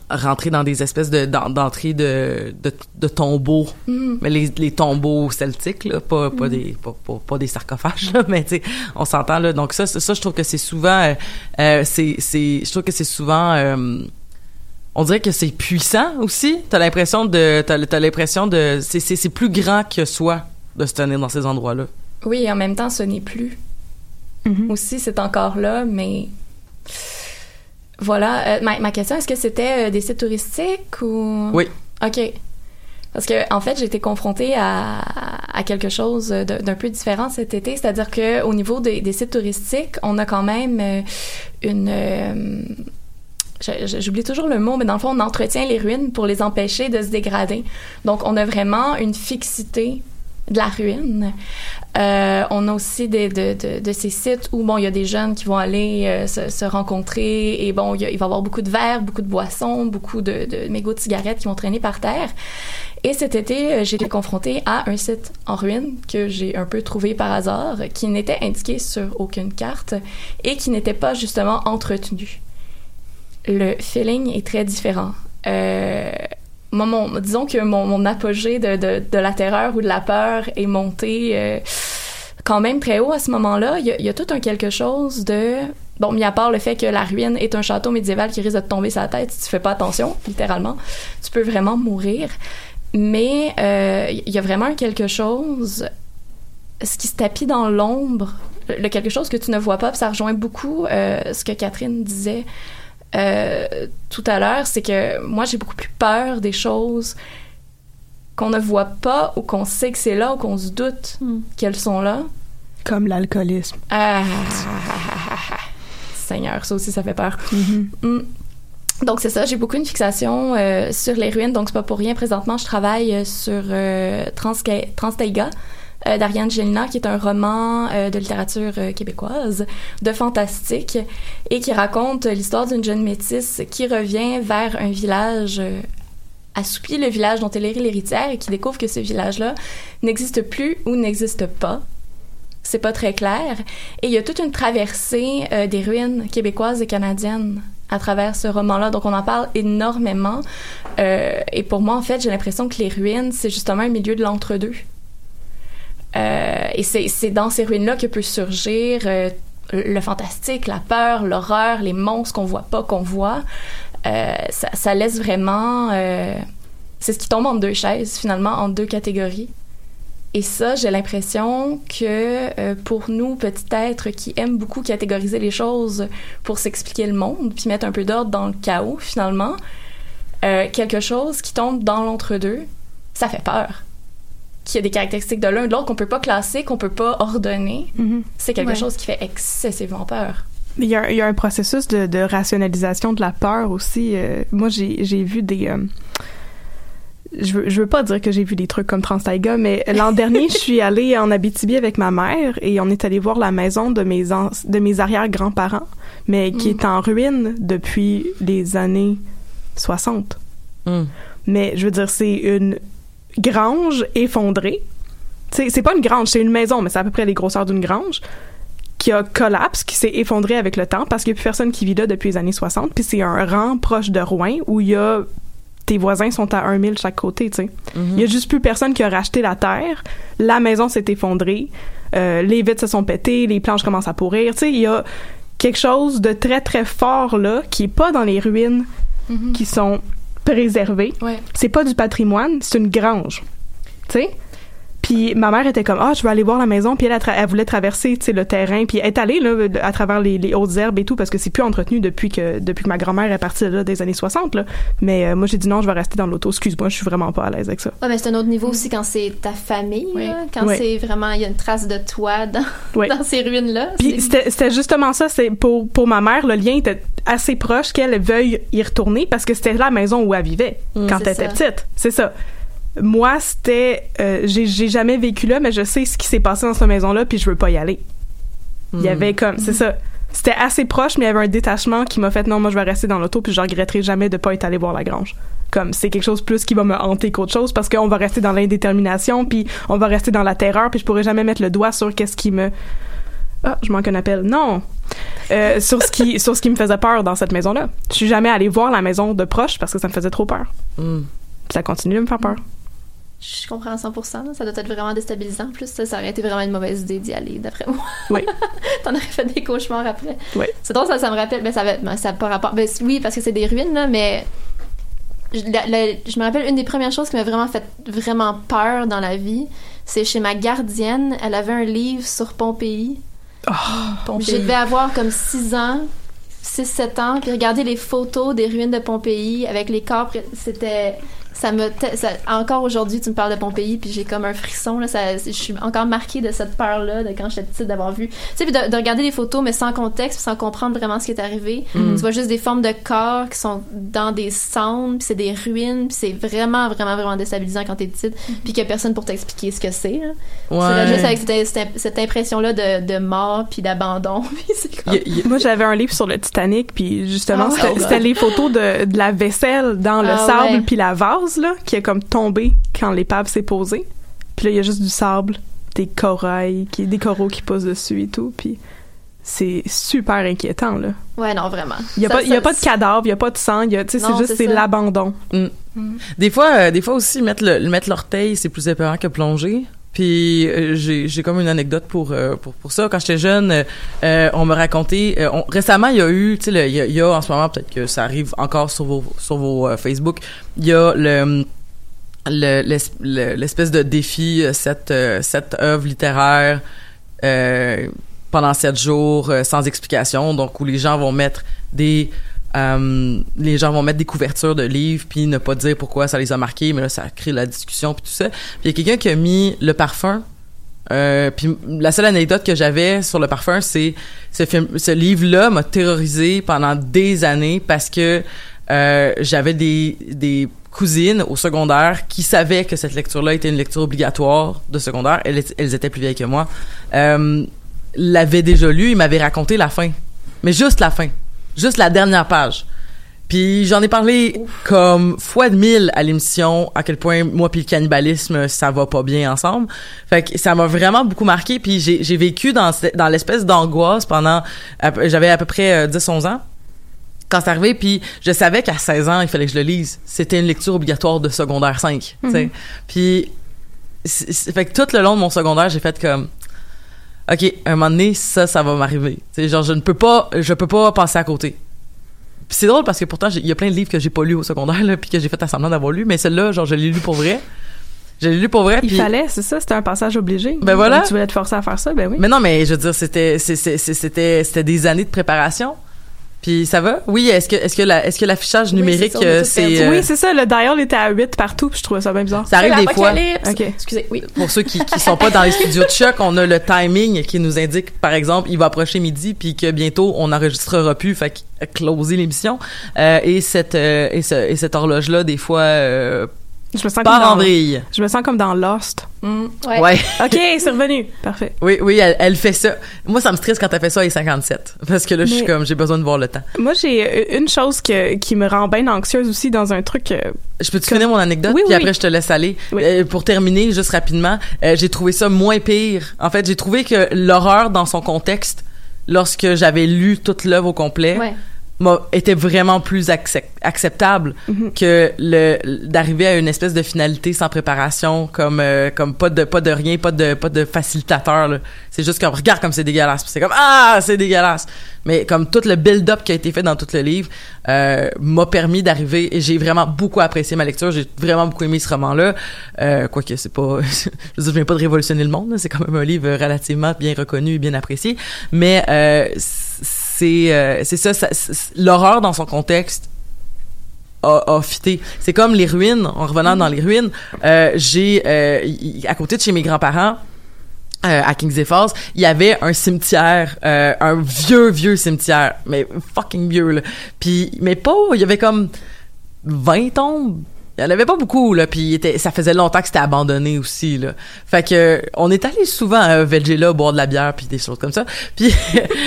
rentrer dans des espèces de d'en- d'entrées de, de de tombeaux Mhm. mais les, les tombeaux celtiques là pas pas des pas, pas, pas des sarcophages là, [laughs] mais tu sais on s'entend là donc ça ça je trouve que c'est souvent euh, euh, c'est c'est je trouve que c'est souvent euh, on dirait que c'est puissant aussi t'as l'impression de t'as t'as l'impression de c'est c'est plus grand que soi de se tenir dans ces endroits là Oui, et en même temps, ce n'est plus. Mhm. Aussi, c'est encore là, mais. Voilà. Euh, ma, ma question, est-ce que c'était euh, des sites touristiques ou? Oui. OK. Parce que, en fait, j'ai été confrontée à, à quelque chose d'un peu différent cet été. C'est-à-dire que au niveau des, des sites touristiques, on a quand même euh, une. euh, J'oublie toujours le mot, mais dans le fond, on entretient les ruines pour les empêcher de se dégrader. Donc, on a vraiment une fixité de la ruine. Euh, on a aussi des, de, de, de ces sites où bon, il y a des jeunes qui vont aller euh, se, se rencontrer et bon, il, y a- il va y avoir beaucoup de verres, beaucoup de boissons, beaucoup de, de mégots de cigarettes qui vont traîner par terre. Et cet été, euh, j'ai été confrontée à un site en ruine que j'ai un peu trouvé par hasard, qui n'était indiqué sur aucune carte et qui n'était pas justement entretenu. Le feeling est très différent. Euh, moi, mon- disons que mon, apogée de, de, de la terreur ou de la peur est monté euh, quand même très haut à ce moment-là. Il y, a, tout un quelque chose de... Bon, mis à part le fait que la ruine est un château médiéval qui risque de tomber la tête si tu fais pas attention, littéralement. Tu peux vraiment mourir. Mais euh, il y a vraiment quelque chose... Ce qui se tapit dans l'ombre, le, quelque chose que tu ne vois pas, ça rejoint beaucoup euh, ce que Catherine disait euh, tout à l'heure, c'est que moi, j'ai beaucoup plus peur des choses qu'on ne voit pas ou qu'on sait que c'est là ou qu'on se doute Mm. qu'elles sont là. Comme l'alcoolisme. Ah, [laughs] Seigneur, ça aussi, ça fait peur. Mm. Donc c'est ça, j'ai beaucoup une fixation euh, sur les ruines, donc c'est pas pour rien. Présentement, je travaille euh, sur euh, Transtaiga euh, d'Ariane Gélina, qui est un roman euh, de littérature euh, québécoise, de fantastique, et qui raconte l'histoire d'une jeune métisse qui revient vers un village euh, assoupi, le village dont elle est l'héritière, et qui découvre que ce village-là n'existe plus ou n'existe pas. C'est pas très clair. Et il y a toute une traversée euh, des ruines québécoises et canadiennes à travers ce roman-là. Donc, on en parle énormément. Euh, et pour moi, en fait, j'ai l'impression que les ruines, c'est justement un milieu de l'entre-deux. Euh, et c'est dans ces ruines-là que peut surgir euh, le fantastique, la peur, l'horreur, les monstres qu'on voit pas, qu'on voit. Euh, ça, ça laisse vraiment... euh, c'est ce qui tombe en deux chaises, finalement, en deux catégories. Et ça, j'ai l'impression que euh, pour nous, petits êtres qui aiment beaucoup catégoriser les choses pour s'expliquer le monde, puis mettre un peu d'ordre dans le chaos, finalement, euh, quelque chose qui tombe dans l'entre-deux, ça fait peur. Qu'il y a des caractéristiques de l'un et de l'autre qu'on peut pas classer, qu'on peut pas ordonner, c'est quelque Ouais. chose qui fait excessivement peur. Il y, a, il y a un processus de, de rationalisation de la peur aussi. Euh, moi, j'ai vu des... euh, je, veux, je veux pas dire que j'ai vu des trucs comme Transtaiga, mais l'an [laughs] dernier, je suis allée en Abitibi avec ma mère et on est allé voir la maison de mes, ans- de mes arrière-grands-parents, mais qui Mm. est en ruine depuis les années 60. Hmm. Mais je veux dire, c'est une grange effondrée. C'est pas une grange, c'est une maison, mais c'est à peu près les grosseurs d'une grange qui a collapse, qui s'est effondrée avec le temps parce qu'il n'y a plus personne qui vit là depuis les années 60. Puis c'est un rang proche de Rouen où il y a tes voisins sont à 1 000 chaque côté, tu sais. Il y a juste plus personne qui a racheté la terre. La maison s'est effondrée. Euh, les vitres se sont pétées, les planches commencent à pourrir. Tu sais, il y a quelque chose de très, très fort là qui est pas dans les ruines qui sont préservées. Ouais. C'est pas du patrimoine, c'est une grange. Tu sais? Puis ma mère était comme ah je veux aller voir la maison puis elle, elle, voulait traverser tu sais le terrain puis elle est allée là à travers les, les hautes herbes et tout parce que c'est plus entretenu depuis que depuis que ma grand-mère est partie là des années 60 là mais euh, moi j'ai dit non je vais rester dans l'auto excuse-moi je suis vraiment pas à l'aise avec ça Ouais, mais c'est un autre niveau aussi quand c'est ta famille, Oui. là, quand Oui. c'est vraiment, il y a une trace de toi dans, Oui. dans ces ruines-là. Puis C'est- c'était c'était justement ça, c'est pour pour ma mère, le lien était assez proche qu'elle veuille y retourner parce que c'était la maison où elle vivait quand c'est elle était petite. C'est ça. Moi, c'était euh, j'ai jamais vécu là, mais je sais ce qui s'est passé dans cette maison-là, puis je veux pas y aller. Il y avait comme c'est ça. C'était assez proche, mais il y avait un détachement qui m'a fait non, moi je vais rester dans l'auto, puis je regretterai jamais de pas être allé voir la grange. Comme c'est quelque chose plus qui va me hanter qu'autre chose parce qu'on va rester dans l'indétermination, puis on va rester dans la terreur, puis je pourrais jamais mettre le doigt sur qu'est-ce qui me ah, je manque un appel. Non. Euh, sur ce qui sur ce qui me faisait peur dans cette maison-là. Je suis jamais allée voir la maison de proche parce que ça me faisait trop peur. Hmm. Puis ça continue de me faire peur. Je comprends à 100%. là. Ça doit être vraiment déstabilisant. En plus, ça, ça aurait été vraiment une mauvaise idée d'y aller, d'après moi. Oui. [laughs] T'en aurais fait des cauchemars après. Oui. C'est drôle, ça, ça me rappelle. Ben, ça, va- ben, ça a pas rapport. Ben, oui, parce que c'est des ruines, là, mais. Je, la- la- je me rappelle une des premières choses qui m'a vraiment fait vraiment peur dans la vie. C'est chez ma gardienne. Elle avait un livre sur Pompéi. Je devais avoir comme 6 ans, 6-7 ans, puis regarder les photos des ruines de Pompéi avec les corps. C'était. Ça me. ça- encore aujourd'hui, tu me parles de Pompéi, puis j'ai comme un frisson. Là, ça, je suis encore marquée de cette peur-là, de quand j'étais petite, d'avoir vu. Tu sais, puis de, de regarder les photos, mais sans contexte, sans comprendre vraiment ce qui est arrivé. Tu vois juste des formes de corps qui sont dans des cendres, puis c'est des ruines, puis c'est vraiment, vraiment, vraiment déstabilisant quand t'es petite, puis qu'il y a personne pour t'expliquer ce que c'est. là. Tu restes juste avec cette, cette- cette impression-là de, de mort puis d'abandon. [laughs] C'est comme- Moi, j'avais un livre sur le Titanic, puis justement, Ah, c'était oh, c'était les photos de, de la vaisselle dans le Ah, sable, ouais. puis la vase, là, qui a comme tombé quand l'épave s'est posée. Puis là, il y a juste du sable, des corails, qui, des coraux qui posent dessus et tout, puis c'est super inquiétant, là. Ouais, non, vraiment. Il y a, Ça- pas, il y a ça- pas de cadavre, il y a pas de sang, il y a- tu sais, c'est juste, c'est l'abandon. Des fois, euh, des fois aussi mettre le mettre l'orteil, c'est plus épeurant que plonger. Puis euh, j'ai j'ai comme une anecdote pour euh, pour pour ça. Quand j'étais jeune, euh, euh, on me racontait. on- récemment, il y a eu, tu sais, il y, y a en ce moment peut-être que ça arrive encore sur vos sur vos Facebook. Il y a le le- le- l'espèce de défi cette cette œuvre littéraire pendant sept jours sans explication donc où les gens vont mettre des euh, les gens vont mettre des couvertures de livres puis ne pas dire pourquoi ça les a marqués mais là ça crée la discussion puis tout ça puis il y a quelqu'un qui a mis le parfum euh, puis la seule anecdote que j'avais sur le parfum c'est ce film ce livre là m'a terrorisé pendant des années parce que euh, j'avais des des cousines au secondaire qui savaient que cette lecture-là était une lecture obligatoire de secondaire. Elles, elles étaient plus vieilles que moi. Euh, l'avaient déjà lu, ils m'avaient raconté la fin. Mais juste la fin. Juste la dernière page. Puis j'en ai parlé comme fois de mille à l'émission à quel point moi puis le cannibalisme ça va pas bien ensemble. Fait que ça m'a vraiment beaucoup marqué puis j'ai j'ai vécu dans dans l'espèce d'angoisse pendant j'avais à peu près 10 11 ans quand c'est arrivé, puis je savais qu'à 16 ans, il fallait que je le lise. C'était une lecture obligatoire de secondaire 5, tu sais. Puis, fait que tout le long de mon secondaire, j'ai fait comme, OK, un moment donné, ça, ça va m'arriver. Sais, genre, je ne peux pas, je peux pas passer à côté. Puis c'est drôle parce que pourtant, il y a plein de livres que j'ai pas lus au secondaire, là, puis que j'ai fait à semblant d'avoir lu, mais celle-là, genre, je l'ai lu pour vrai. Je l'ai lu pour vrai, Il fallait, c'est ça, c'était un passage obligé. Ben voilà. Tu voulais te forcer à faire ça, ben oui. mais non, mais je veux dire, c'était, c'est- c'est- c'est- c'était, c'était des années de préparation. Puis ça va? Oui, est-ce que, est-ce que la, est-ce que l'affichage Oui, numérique, c'est euh, tout c'est, perdu. euh, Oui, c'est ça, le dial était à 8 partout, puis je trouvais ça bien bizarre. ça arrive des fois. L'apocalypse. Ok. Excusez, oui. Pour ceux qui, qui sont pas dans les studios de choc, on a le timing qui nous indique, par exemple, il va approcher midi, puis que bientôt on n'enregistrera plus, fait que closer l'émission. Euh, et cette, euh, et, ce- et cette horloge-là, des fois, euh, Je me sens Part comme en dans, vrille. je me sens comme dans Lost. Mm. Ouais. Ouais. OK, c'est revenu. Parfait. Oui, oui, elle, elle fait ça. Moi, ça me stresse quand elle fait ça à 57. Parce que là, je suis comme, j'ai besoin de voir le temps. Moi, j'ai une chose que, qui me rend bien anxieuse aussi dans un truc. euh, Je peux te finir mon anecdote, Oui, puis oui, après oui. je te laisse aller. Oui. Euh, pour terminer, juste rapidement, euh, j'ai trouvé ça moins pire. En fait, j'ai trouvé que l'horreur dans son contexte, lorsque j'avais lu toute l'œuvre au complet, Ouais. était vraiment plus accep- acceptable Mhm. que le d'arriver à une espèce de finalité sans préparation comme euh, comme pas de pas de rien pas de pas de facilitateur c'est juste comme regarde comme c'est dégueulasse c'est comme ah c'est dégueulasse. Mais comme tout le build-up qui a été fait dans tout le livre euh, m'a permis d'arriver et j'ai vraiment beaucoup apprécié ma lecture j'ai vraiment beaucoup aimé ce roman là euh, quoique c'est pas [laughs] je veux dire, je viens pas de révolutionner le monde c'est quand même un livre relativement bien reconnu et bien apprécié. Mais euh, c'est euh, c'est ça, l'horreur dans son contexte C'est comme les ruines. En revenant dans les ruines, euh, j'ai euh, à côté de chez mes grands-parents. euh, à Kings Falls, il y avait un cimetière, un vieux vieux cimetière, mais fucking vieux là. Puis mais pas, il y avait comme 20 tombes. Il y en avait pas beaucoup là, puis ça faisait longtemps que c'était abandonné aussi là. Fait que on est allé souvent à Velgela boire de la bière puis des choses comme ça, puis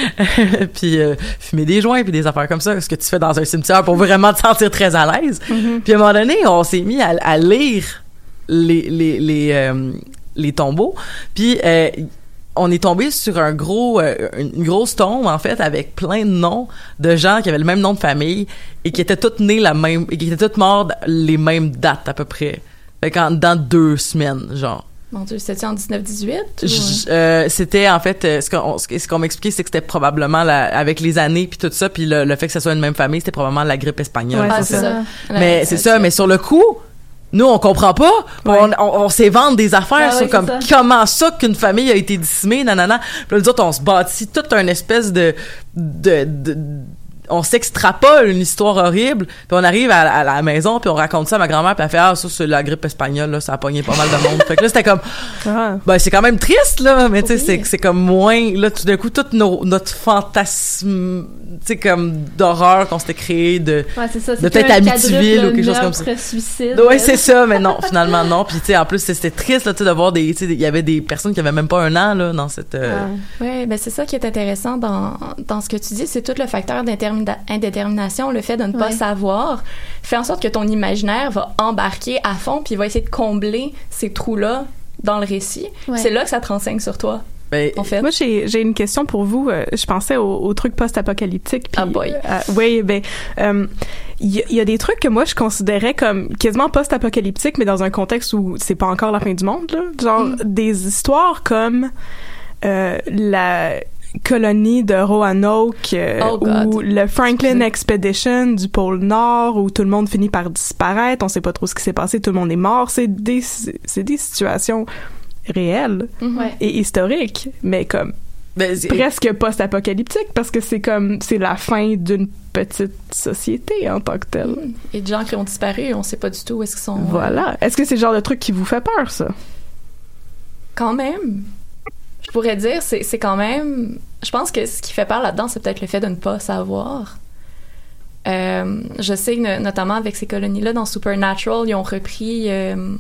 [laughs] puis euh, fumer des joints puis des affaires comme ça, ce que tu fais dans un cimetière pour vraiment te sentir très à l'aise. Puis à un moment donné, on s'est mis à, à lire les les les euh, les tombeaux, puis euh, on est tombé sur un gros euh, une grosse tombe en fait avec plein de noms de gens qui avaient le même nom de famille et qui étaient tous nés la même et qui étaient tous morts les mêmes dates à peu près. Fait qu'en dans deux semaines, genre. Mon Dieu, c'était en 1918? ou- J- euh, c'était en fait euh, ce qu'on ce qu'on m'expliquait c'est que c'était probablement la, avec les années puis tout ça puis le, le fait que ça soit une même famille c'était probablement la grippe espagnole. Ouais, c'est ça. ça. Mais Ouais, c'est ça, mais sur le coup, nous on comprend pas. On, on, on s'évente des affaires Ah sur oui, comme ça. comment ça qu'une famille a été décimée, nanana. Puis là, nous autres, on se bâtit toute une espèce de de, de on s'extrapole une histoire horrible, puis on arrive à, à la maison, puis on raconte ça à ma grand-mère, puis elle fait ah ça c'est la grippe espagnole là, ça a pogné pas mal de monde. [laughs] fait que là c'était comme Ah. ben c'est quand même triste là, mais tu sais Oui. c'est c'est comme moins là tout d'un coup tout nos, notre fantasme tu sais comme d'horreur qu'on s'était créé de Ouais, c'est ça. de c'est peut-être Amityville ou quelque chose comme ça. suicide. Ouais, c'est ça, mais non, [laughs] finalement non. Puis tu sais, en plus c'était triste là, tu sais, de voir des, tu sais, il y avait des personnes qui avaient même pas un an là dans cette. euh, Oui, ben c'est ça qui est intéressant dans, dans ce que tu dis, c'est tout le facteur d'indétermina- indétermination, le fait de ne pas Ouais. savoir, fait en sorte que ton imaginaire va embarquer à fond, puis va essayer de combler ces trous-là dans le récit. Ouais. C'est là que ça te renseigne sur toi, ben, en fait. Moi, j'ai j'ai une question pour vous. Euh, je pensais au, au truc post-apocalyptique. Ah boy. euh, oui, ben, euh, il y, a- il y a des trucs que moi je considérais comme quasiment post-apocalyptique, mais dans un contexte où c'est pas encore la fin du monde. Là. Genre Mm. des histoires comme euh, la colonie de Roanoke euh, Oh, ou le Franklin. Expedition du pôle Nord où tout le monde finit par disparaître, on sait pas trop ce qui s'est passé, tout le monde est mort. C'est des c'est des situations réelles Mhm. Et historiques, mais comme ben, presque post-apocalyptique parce que c'est comme c'est la fin d'une petite société en tant que telle. Et des gens qui ont disparu, on sait pas du tout où est-ce qu'ils sont. Voilà. Est-ce que c'est le genre de truc qui vous fait peur ça? Quand même. Je pourrais dire, c'est quand même. Je pense que ce qui fait peur là-dedans, c'est peut-être le fait de ne pas savoir. Euh, je sais que no- notamment avec ces colonies-là, dans Supernatural, ils ont repris euh,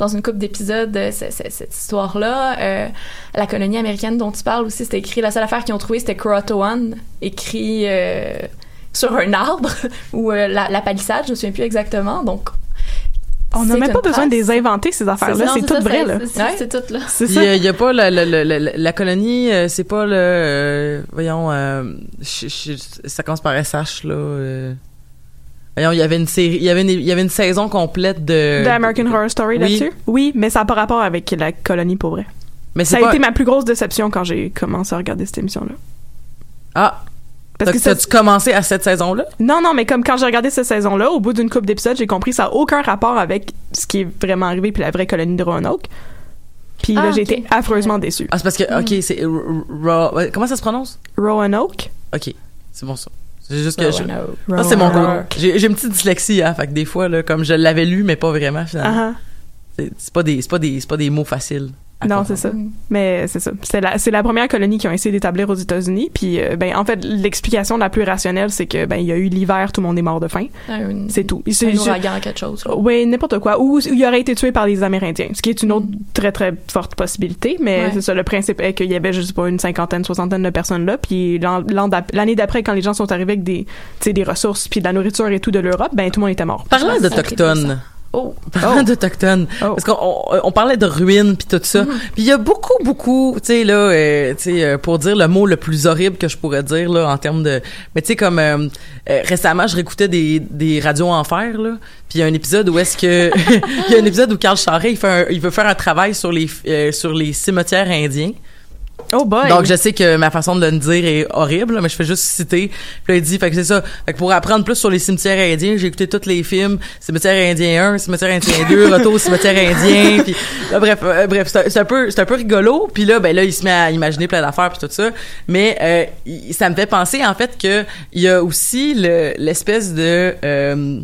dans une couple d'épisodes euh, ce- ce- cette histoire-là. La colonie américaine dont tu parles aussi, c'était écrit. La seule affaire qu'ils ont trouvée, c'était Croatoan, écrit sur un arbre [laughs] ou la, la palissade, je me souviens plus exactement. Donc, On n'a même pas besoin de les inventer ces affaires-là, c'est tout ça, vrai là. c'est- tout là. C'est il ça. y, a- il y a pas la, la, la, la, la colonie, euh, c'est pas le, euh, voyons, euh, je- je- ça commence par SH là. euh. voyons, il y avait une série, il y avait une, il y avait une saison complète de. De American Horror Story Oui. là-dessus? Oui, mais ça n'a pas rapport avec la colonie pour vrai. Mais Ça a pas. été ma plus grosse déception quand j'ai commencé à regarder cette émission-là. Ah, Parce t'as- que ça- t'as-tu commencé à cette saison-là? Non, non, mais comme quand j'ai regardé cette saison-là, au bout d'une couple d'épisodes, j'ai compris que ça n'a aucun rapport avec ce qui est vraiment arrivé puis la vraie colonie de Roanoke. Puis là, Ah, j'ai été affreusement déçue. Ah, c'est parce que, Mm. ok, c'est, r- ouais, comment ça se prononce? Roanoke? Ok, c'est bon ça. C'est juste que je, Roanoke. Ah, c'est mon goût. Roanoke. J'ai une petite dyslexie, hein, fait que des fois, là, comme je l'avais lu, mais pas vraiment, finalement. Ah, C'est c'est pas des, c'est pas des, c'est pas des mots faciles Non, c'est ça. Mais c'est ça. C'est la, c'est la première colonie qui ont essayé d'établir aux États-Unis. Puis, euh, ben, en fait, l'explication la plus rationnelle, c'est que, ben, il y a eu l'hiver, tout le monde est mort de faim. Un, C'est tout. un C'est- ouragan, quelque chose. là. Oui, n'importe quoi. Ou il aurait été tué par les Amérindiens, ce qui est une autre très, très forte possibilité. Mais Ouais. c'est ça, le principe est qu'il y avait, je sais pas, une cinquantaine, soixantaine de personnes là. Puis l'an- l'an d'ap- l'année d'après, quand les gens sont arrivés avec des, tu sais, des ressources, puis de la nourriture et tout de l'Europe, ben, tout le monde était mort. Parlant pense a d'Autochtones. Oh. Parlant d'Autochtones. Oh. Parce qu'on on, on parlait de ruines puis tout ça. Mm-hmm. Puis il y a beaucoup, beaucoup, tu sais, là, euh, tu sais, euh, pour dire le mot le plus horrible que je pourrais dire, là, en termes de... Mais tu sais, comme euh, euh, récemment, je réécoutais des, des radios enfer, là. Puis il y a un épisode où est-ce que... [laughs] Il y a un épisode où Carl Charret, il, fait un- il veut faire un travail sur les, euh, sur les cimetières indiens. Oh boy! Donc, je sais que ma façon de le dire est horrible, là, mais je fais juste citer. Puis là, il dit, fait que c'est ça. Fait que pour apprendre plus sur les cimetières indiens, j'ai écouté tous les films. Cimetière indien 1, Cimetière indien 2, [laughs] Retour au cimetière indien. Puis là, bref, euh, bref, c'est un- peu, c'est un peu rigolo. Puis là, ben là, il se met à imaginer plein d'affaires puis tout ça. Mais euh, il- ça me fait penser, en fait, que il y a aussi le- l'espèce de... euh,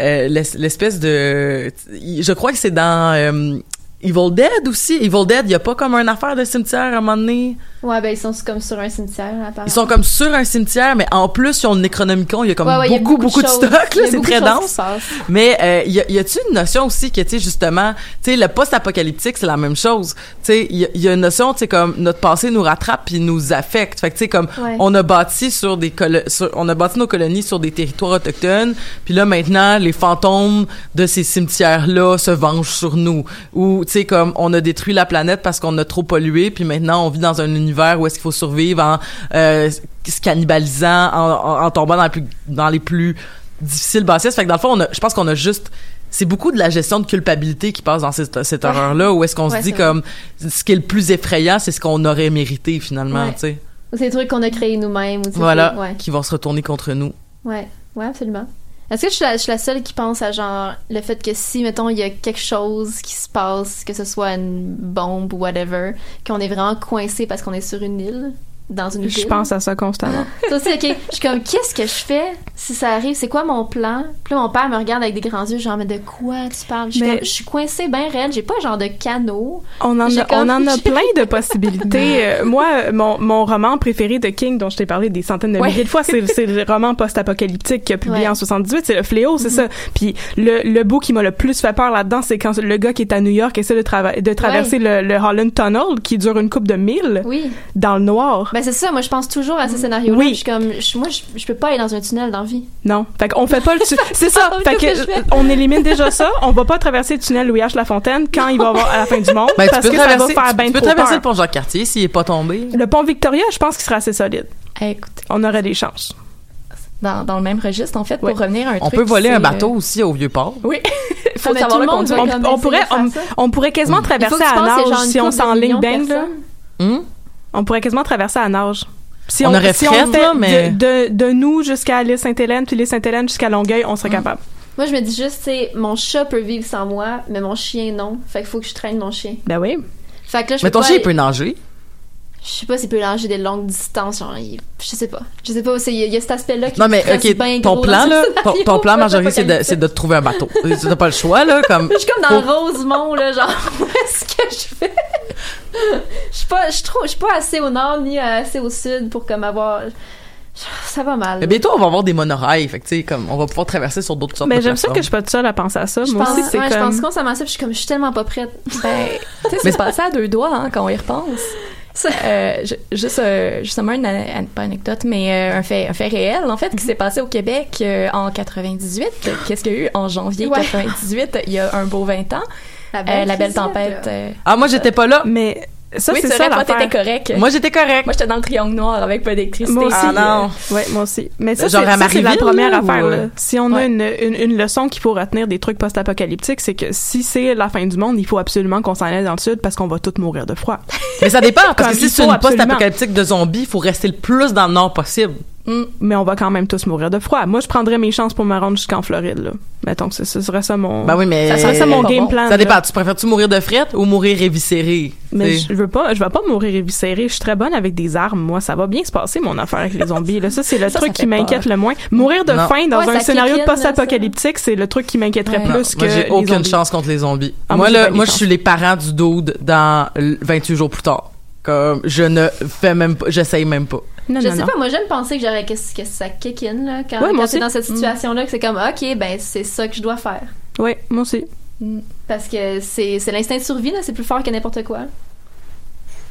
euh, l'es- l'espèce de... Je crois que c'est dans... euh, Evil Dead aussi. Evil Dead, il y a pas comme une affaire de cimetière à un moment donné. Ouais, ben ils sont comme sur un cimetière. Ils sont comme sur un cimetière, mais en plus, ils ont le Necronomicon. Il y a comme Ouais, ouais, il y a beaucoup, beaucoup, de choses. stock. C'est très de dense. Mais euh, y a- y a-tu une notion aussi que, tu sais, justement, tu sais, le post-apocalyptique, c'est la même chose. Tu sais, il y, a- y a une notion, tu sais, comme notre passé nous rattrape puis nous affecte. Fait que, tu sais, comme Ouais. on a bâti sur des colo- sur- on a bâti nos colonies sur des territoires autochtones, puis là maintenant les fantômes de ces cimetières-là se vengent sur nous. Ou tu sais comme on a détruit la planète parce qu'on a trop pollué, puis maintenant on vit dans un univers où est-ce qu'il faut survivre en euh, se cannibalisant, en, en- en tombant dans, les plus, dans les plus difficiles bassesses. Fait que dans le fond, on a, je pense qu'on a juste c'est beaucoup de la gestion de culpabilité qui passe dans cette, cette Ouais. horreur-là, où est-ce qu'on Ouais, se dit comme ce qui est le plus effrayant, c'est ce qu'on aurait mérité finalement, Ouais. tu sais. Ou c'est des trucs qu'on a créés nous-mêmes. ou Voilà, qui vont se retourner contre nous. Ouais, ouais, absolument. Est-ce que je suis, la, seule qui pense à genre le fait que si, mettons, il y a quelque chose qui se passe, que ce soit une bombe ou whatever, qu'on est vraiment coincé parce qu'on est sur une île, dans une Je ville. pense à ça constamment. [laughs] Ça aussi, ok. Je suis comme, qu'est-ce que je fais si ça arrive? C'est quoi mon plan? Puis là, mon père me regarde avec des grands yeux, genre, mais de quoi tu parles? Je suis, Mais- comme, je suis coincée bien raide, j'ai pas genre de canot. On en a, comme- on en a [laughs] plein de possibilités. Euh, moi, mon, mon roman préféré de King, dont je t'ai parlé des centaines de Ouais. milliers de fois, c'est c'est le [laughs] roman post-apocalyptique qu'il a publié Ouais. en 78. C'est le Fléau, c'est ça. Puis le, le bout qui m'a le plus fait peur là-dedans, c'est quand le gars qui est à New York essaie de, trava- de traverser le, le Holland Tunnel, qui dure une coupe de milles, Oui. dans le noir. Ben, c'est ça. Moi, je pense toujours à ce scénario-là. Oui. Je suis comme, je- moi, je, je peux pas aller dans un tunnel dans la vie. Non. Fait qu'on fait pas le tu- [laughs] C'est ça. Ah, fait que, on élimine déjà ça. On va pas traverser le tunnel Louis H. Lafontaine quand il va avoir à la fin du monde. Ben, parce tu peux que ça va traverser, faire tu, ben tu peux trop traverser peur. le pont Jacques-Cartier s'il est pas tombé. Le pont Victoria, je pense qu'il sera assez solide. Eh, écoute, On aurait des chances. dans, dans le même registre, en fait, pour revenir à un On truc. peut voler un euh, bateau aussi au Vieux-Port. Oui. Il [laughs] faut Ah, savoir tout le conduire. On, comme on pourrait, on, on pourrait quasiment que traverser à nage si on s'enligne bang, là. Hum? On pourrait quasiment traverser à nage. Si On aurait si on fait là, mais- de, de, de nous jusqu'à l'île Sainte-Hélène, puis l'île Sainte-Hélène jusqu'à Longueuil, on serait capable. Moi, je me dis juste, c'est mon chat peut vivre sans moi, mais mon chien non. Fait qu'il faut que je traîne mon chien. Ben oui. Fait que là, je Mais peux ton pas chien, il peut nager. Je sais pas s'il peut langer des longues distances. Genre, il- Je sais pas. Je sais pas. Il y, a- il y a cet aspect-là qui Non, mais OK, bien ton plan, là, [laughs] ton, ton plan, Marjorie, c'est de, c'est trouver un bateau. [laughs] Tu n'as pas le choix, là, comme... Je suis comme dans le Rosemont, là, genre, [laughs] où est-ce que je fais? Je suis pas, je trouve, je suis pas assez au nord ni assez au sud pour comme avoir. Ça va mal. Mais bientôt, on va avoir des monorails. Fait que, tu sais, comme, on va pouvoir traverser sur d'autres sortes Mais de Ben, j'aime ça que je suis pas toute seule à penser à ça. je Moi pense, aussi, c'est ouais, je pense constamment ça, puis je suis comme, je suis tellement pas prête. Ben, tu sais, c'est passé à deux doigts, hein, quand on y repense. Euh, ju- juste, euh, justement, une, pas anecdote, mais euh, un, fait, un fait réel, en fait, qui s'est passé au Québec euh, en 98. Qu'est-ce qu'il y a eu? En janvier Ouais. 98, il y a un beau 20 ans? La Euh, la belle tempête. euh, Ah, moi, j'étais pas là. Mais ça, oui, c'est ça vrai, toi, l'affaire. t'étais correct. Moi, j'étais correct. Moi, j'étais dans le triangle noir avec pas d'électricité. Moi aussi. Ah non. Ouais, moi aussi. Mais ça, c'est la première affaire. Là. euh? Si on a une, une, une leçon qu'il faut retenir des trucs post-apocalyptiques, c'est que si c'est la fin du monde, il faut absolument qu'on s'en aille dans le sud parce qu'on va tous mourir de froid. Mais ça dépend, parce [laughs] que si c'est une post-apocalyptique de zombies, il faut rester le plus dans le nord possible. Mm. mais on va quand même tous mourir de froid. Moi, je prendrais mes chances pour me rendre jusqu'en Floride, là. Mettons que ce, ce serait ça mon... Ben oui, mais ça serait ça mon game bon. plan. Ça là. dépend. Tu préfères-tu mourir de frette ou mourir éviscéré? Mais je veux pas, je vais pas mourir éviscérée. Je suis très bonne avec des armes. Moi, ça va bien se passer, mon affaire avec les zombies. Là, ça, c'est le Ça, truc ça qui m'inquiète le moins. Mourir de Non. faim dans Ouais, un scénario là, post-apocalyptique, c'est le truc qui m'inquiéterait Ouais. plus que Moi, j'ai aucune zombies. chance contre les zombies. Ah, moi, là, moi, je suis les parents du dude dans le 28 jours plus tard. Comme, je ne fais même pas, j'essaye même pas. Non, Je non, sais non. pas, moi j'aime penser que j'aurais que, que ça kick in là, quand, Ouais, quand t'es dans cette Mm. situation-là, que c'est comme ok, ben c'est ça que je dois faire. Ouais, moi aussi. Parce que c'est c'est l'instinct de survie, là, c'est plus fort que n'importe quoi.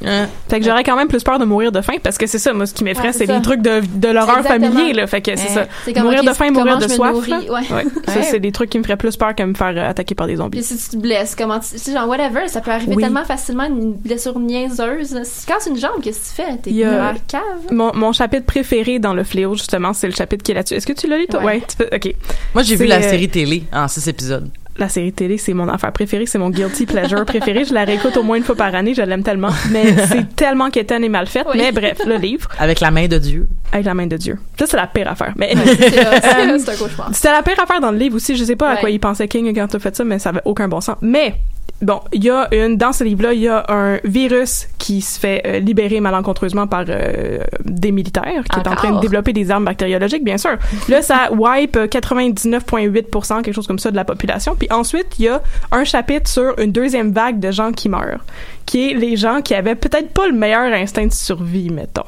Hein? Fait que j'aurais quand même plus peur de mourir de faim parce que c'est ça, moi, ce qui m'effraie, Ouais, c'est les trucs de, de l'horreur familier, là. Fait que c'est Ouais. ça. C'est comme, Mourir de faim, mourir de soif. nourris? là. Ouais. Ouais. Ça, Ouais. c'est des trucs qui me feraient plus peur que me faire euh, attaquer par des zombies. Puis si tu te blesses, comment tu, tu sais, genre whatever, ça peut arriver Oui. tellement facilement une blessure niaiseuse. Quand c'est une jambe, qu'est-ce que tu fais T'es a- dans la cave. Mon, mon chapitre préféré dans le fléau, justement, c'est le chapitre qui est là-dessus. Est-ce que tu l'as lu, toi? Ouais. tu peux- OK. Moi, j'ai vu la euh, série télé en six épisodes. La série télé, c'est mon affaire préférée, c'est mon guilty pleasure préféré. Je la réécoute au moins une fois par année, je l'aime tellement. Mais c'est tellement quétaine et mal faite. Oui. Mais bref, le livre, Avec la main de Dieu. avec la main de Dieu. Ça, c'est la pire affaire. Mais [laughs] C'est un cauchemar. c'était la pire affaire dans le livre aussi. Je sais pas à quoi il pensait King quand il a fait ça, mais ça avait aucun bon sens. Mais bon, il y a une dans ce livre-là, il y a un virus qui se fait euh, libérer malencontreusement par euh, des militaires qui est en train de développer des armes bactériologiques, bien sûr. Là, ça wipe euh, 99,8% quelque chose comme ça de la population. Puis ensuite, il y a un chapitre sur une deuxième vague de gens qui meurent, qui est les gens qui avaient peut-être pas le meilleur instinct de survie, mettons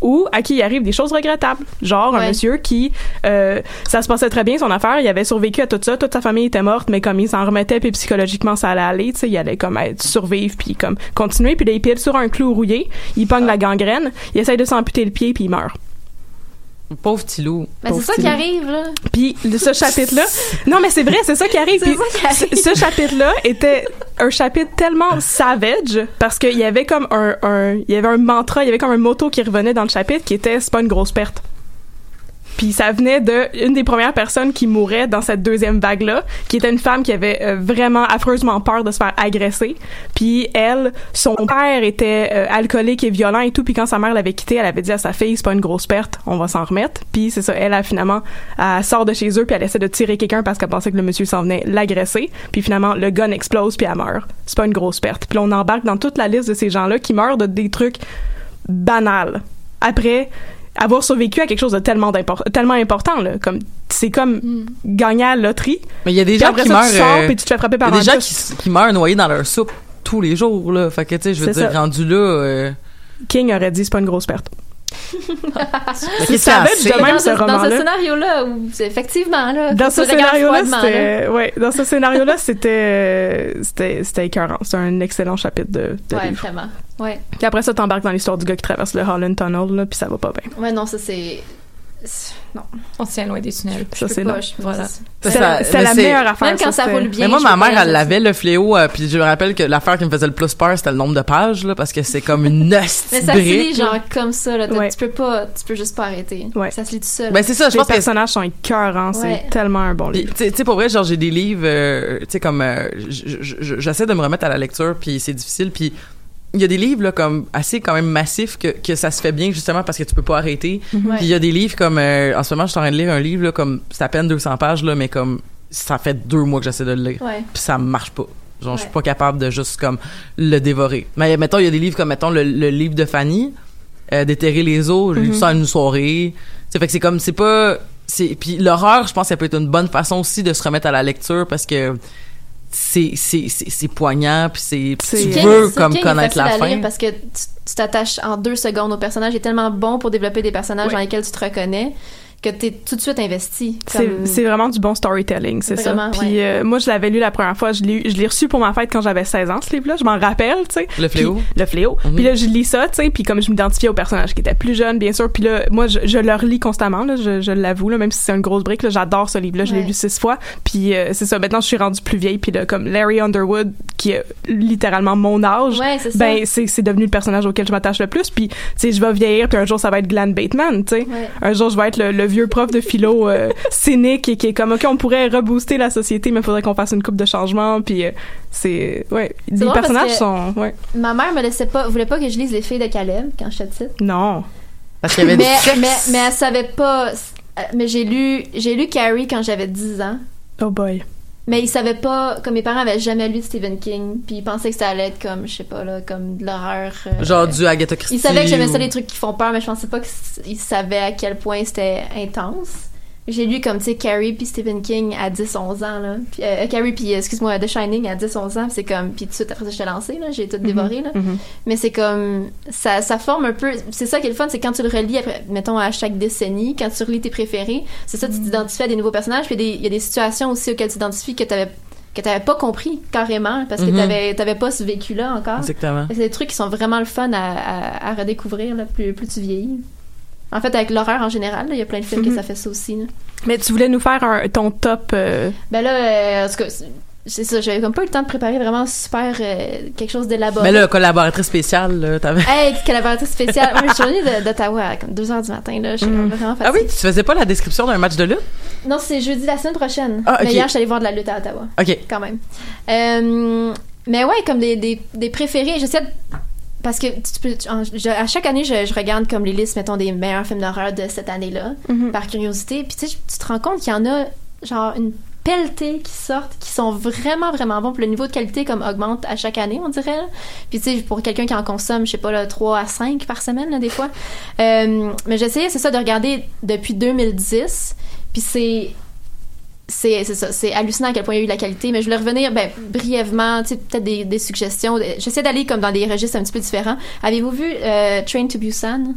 ou à qui il arrive des choses regrettables. Genre un monsieur qui, euh, ça se passait très bien son affaire, il avait survécu à tout ça, toute sa famille était morte, mais comme il s'en remettait, puis psychologiquement ça allait aller, tu sais, il allait comme être survivre, puis comme continuer, puis là il pile sur un clou rouillé, il pogne la gangrène, il essaye de s'amputer le pied, puis il meurt. Pauvre petit loup. Ben, c'est ça qui arrive, là. Puis ce chapitre-là, non mais c'est vrai, c'est ça qui [laughs] arrive. C'est Puis ça qui arrive. ce- Ce chapitre-là était un chapitre tellement savage parce qu'il y avait comme un, un, il y avait un mantra, il y avait comme un motto qui revenait dans le chapitre qui était c'est pas une grosse perte. Puis ça venait de une des premières personnes qui mourait dans cette deuxième vague-là, qui était une femme qui avait euh, vraiment affreusement peur de se faire agresser. Puis elle, son père était euh, alcoolique et violent et tout. Puis quand sa mère l'avait quitté, elle avait dit à sa fille c'est pas une grosse perte, on va s'en remettre. Puis c'est ça, elle a finalement, elle sort de chez eux puis elle essaie de tirer quelqu'un parce qu'elle pensait que le monsieur s'en venait l'agresser. Puis finalement le gun explose puis elle meurt. C'est pas une grosse perte. Puis là, on embarque dans toute la liste de ces gens-là qui meurent de des trucs banals. Après avoir survécu à quelque chose de tellement tellement important là comme c'est comme gagner à la loterie Mais il y a des gens après qui ça, meurent. tu sors euh, puis tu te fais frapper Il y par a des gens qui, qui meurent noyés dans leur soupe tous les jours, là. Fait que, tu sais, je veux dire, ça. rendu là, euh, King aurait dit c'est pas une grosse perte c'est assez. de même, dans ce ce, dans ce scénario-là, effectivement, là. dans ce que tu regardes scénario là froidement, là. c'était ouais dans ce scénario là c'était euh, c'était c'était écœurant c'est un excellent chapitre de, de Ouais, livre vraiment. Ouais. puis après ça t'embarques dans l'histoire du gars qui traverse le Holland Tunnel là puis ça va pas bien Ouais, non, ça c'est. Non, On se tient loin des tunnels. ça c'est non Voilà. c'est- la, c'est meilleure affaire Même quand ça roule bien. Mais moi, ma mère, elle l'avait, le fléau, euh, puis je me rappelle que l'affaire qui me faisait le plus peur, c'était le nombre de pages, là, parce que c'est comme une [laughs] hostie Mais ça se lit genre comme ça, là. Ouais. Tu peux pas, tu peux juste pas arrêter. Ouais. Ça se lit tout seul. Ben, c'est ça, je les pense que personnages sont écœurants Ouais. c'est tellement un bon livre tu sais- tu sais, pour vrai, genre, j'ai des livres, euh, tu sais, comme, euh, j'essaie de me remettre à la lecture, puis c'est difficile, puis il y a des livres, là, comme, assez quand même massifs que, que ça se fait bien, justement, parce que tu peux pas arrêter. Ouais. Puis il y a des livres comme, euh, en ce moment, je suis en train de lire un livre, là, comme, c'est à peine 200 pages, là, mais comme, ça fait deux mois que j'essaie de le lire. Ouais. Puis ça marche pas. Genre, je suis pas capable de juste, comme, le dévorer. Mais, mettons, il y a des livres comme, mettons, le, le livre de Fanny, euh, Déterrer les eaux, j'ai lu ça en une soirée. Sais, fait que c'est comme, c'est pas, c'est, puis l'horreur, je pense, ça peut être une bonne façon aussi de se remettre à la lecture parce que c'est, c'est, poignant, puis c'est, tu veux, comme, connaître la fin. parce que tu tu t'attaches en deux secondes au personnage. Il est tellement bon pour développer des personnages Ouais. dans lesquels tu te reconnais que t'es tout de suite investi. C'est Comme- c'est vraiment du bon storytelling, c'est ça. Puis ouais. euh, moi, je l'avais lu la première fois. Je l'ai je l'ai reçu pour ma fête quand j'avais 16 ans, ce livre-là. Je m'en rappelle, tu sais. Le fléau? Puis- le fléau. Mhm. Puis là, je lis ça, tu sais. Puis comme je m'identifiais au personnage qui était plus jeune, bien sûr. Puis là, moi, je, je le relis constamment, là, je, je l'avoue, là, même si c'est une grosse brique. là, J'adore ce livre-là. Je l'ai lu six fois. Puis euh, c'est ça. Maintenant, je suis rendue plus vieille. Puis là, comme Larry Underwood, qui est littéralement mon âge, Ouais, c'est ça. ben c'est c'est devenu le personnage auquel je m'attache le plus. Puis, tu sais, je vais vieillir. Puis un jour, ça va être Glenn Bateman, tu sais. Ouais. Un jour, je vais être le, le vieux prof de philo euh, cynique et qui est comme, OK, on pourrait rebooster la société, mais il faudrait qu'on fasse une coupe de changements. Puis, euh, c'est... Ouais, les personnages sont... Ouais. Ma mère me laissait pas, voulait pas que je lise Les filles de Caleb quand j'étais petite. Non. Parce qu'il y avait mais, sexe. mais, mais elle savait pas. euh, Mais j'ai lu, j'ai lu Carrie quand j'avais 10 ans. Oh boy. Mais ils savaient pas, comme mes parents avaient jamais lu de Stephen King, puis ils pensaient que ça allait être comme, je sais pas, là, comme de l'horreur. euh, Genre du Agatha Christie. Ils savaient que j'aimais ça, les trucs qui font peur, mais je pensais pas qu'ils savaient à quel point c'était intense. J'ai lu comme, tu sais, Carrie puis Stephen King à 10-11 ans, là. Puis, euh, Carrie puis, euh, excuse-moi, The Shining à 10-11 ans, c'est comme... Puis tout de suite, après ça, je t'ai lancé, là, j'ai tout dévoré, là. Mhm. Mais c'est comme... Ça, ça forme un peu... C'est ça qui est le fun, c'est quand tu le relis, après, mettons, à chaque décennie, quand tu relis tes préférés, c'est ça, tu t'identifies à des nouveaux personnages, puis il y a des- situations aussi auxquelles tu t'identifies que t'avais que t'avais pas compris carrément parce que Mhm. t'avais t'avais pas ce vécu là encore Exactement. c'est des trucs qui sont vraiment le fun à, à, à redécouvrir là, plus, plus tu vieillis. En fait, avec l'horreur en général, il y a plein de films que Mhm. ça fait ça aussi. là. Mais tu voulais nous faire un, ton top. euh, Ben là, euh, en tout cas, c'est- ça, j'avais comme pas eu le temps de préparer vraiment super euh, quelque chose d'élaboré. Mais là, collaboratrice spéciale, là, t'avais. Hey, collaboratrice spéciale. Ouais, je suis revenue de- d'Ottawa à comme 2 heures du matin, là. Je suis Mhm. vraiment Ah oui, fatiguée. tu faisais pas la description d'un match de lutte? Non, c'est jeudi la semaine prochaine. Ah, ok. Mais hier, je suis allée voir de la lutte à Ottawa. Ok. quand même. Euh, mais ouais, comme des, des, des préférés, j'essaie de- Parce que tu peux, tu- en- je- à chaque année, je, je regarde comme les listes, mettons, des meilleurs films d'horreur de cette année-là, Mhm. par curiosité. Puis tu sais, tu te rends compte qu'il y en a, genre, une pelletée qui sortent, qui sont vraiment, vraiment bons. Puis le niveau de qualité, comme, augmente à chaque année, on dirait. Puis tu sais, pour quelqu'un qui en consomme, je sais pas, là, 3 à 5 par semaine, là, des fois. Euh, mais j'essayais, c'est ça, de regarder depuis 2010. Puis c'est c'est ça, c'est hallucinant à quel point il y a eu de la qualité. Mais je voulais revenir ben, brièvement, peut-être des, des suggestions. J'essaie d'aller comme dans des registres un petit peu différents. Avez-vous vu euh, Train to Busan?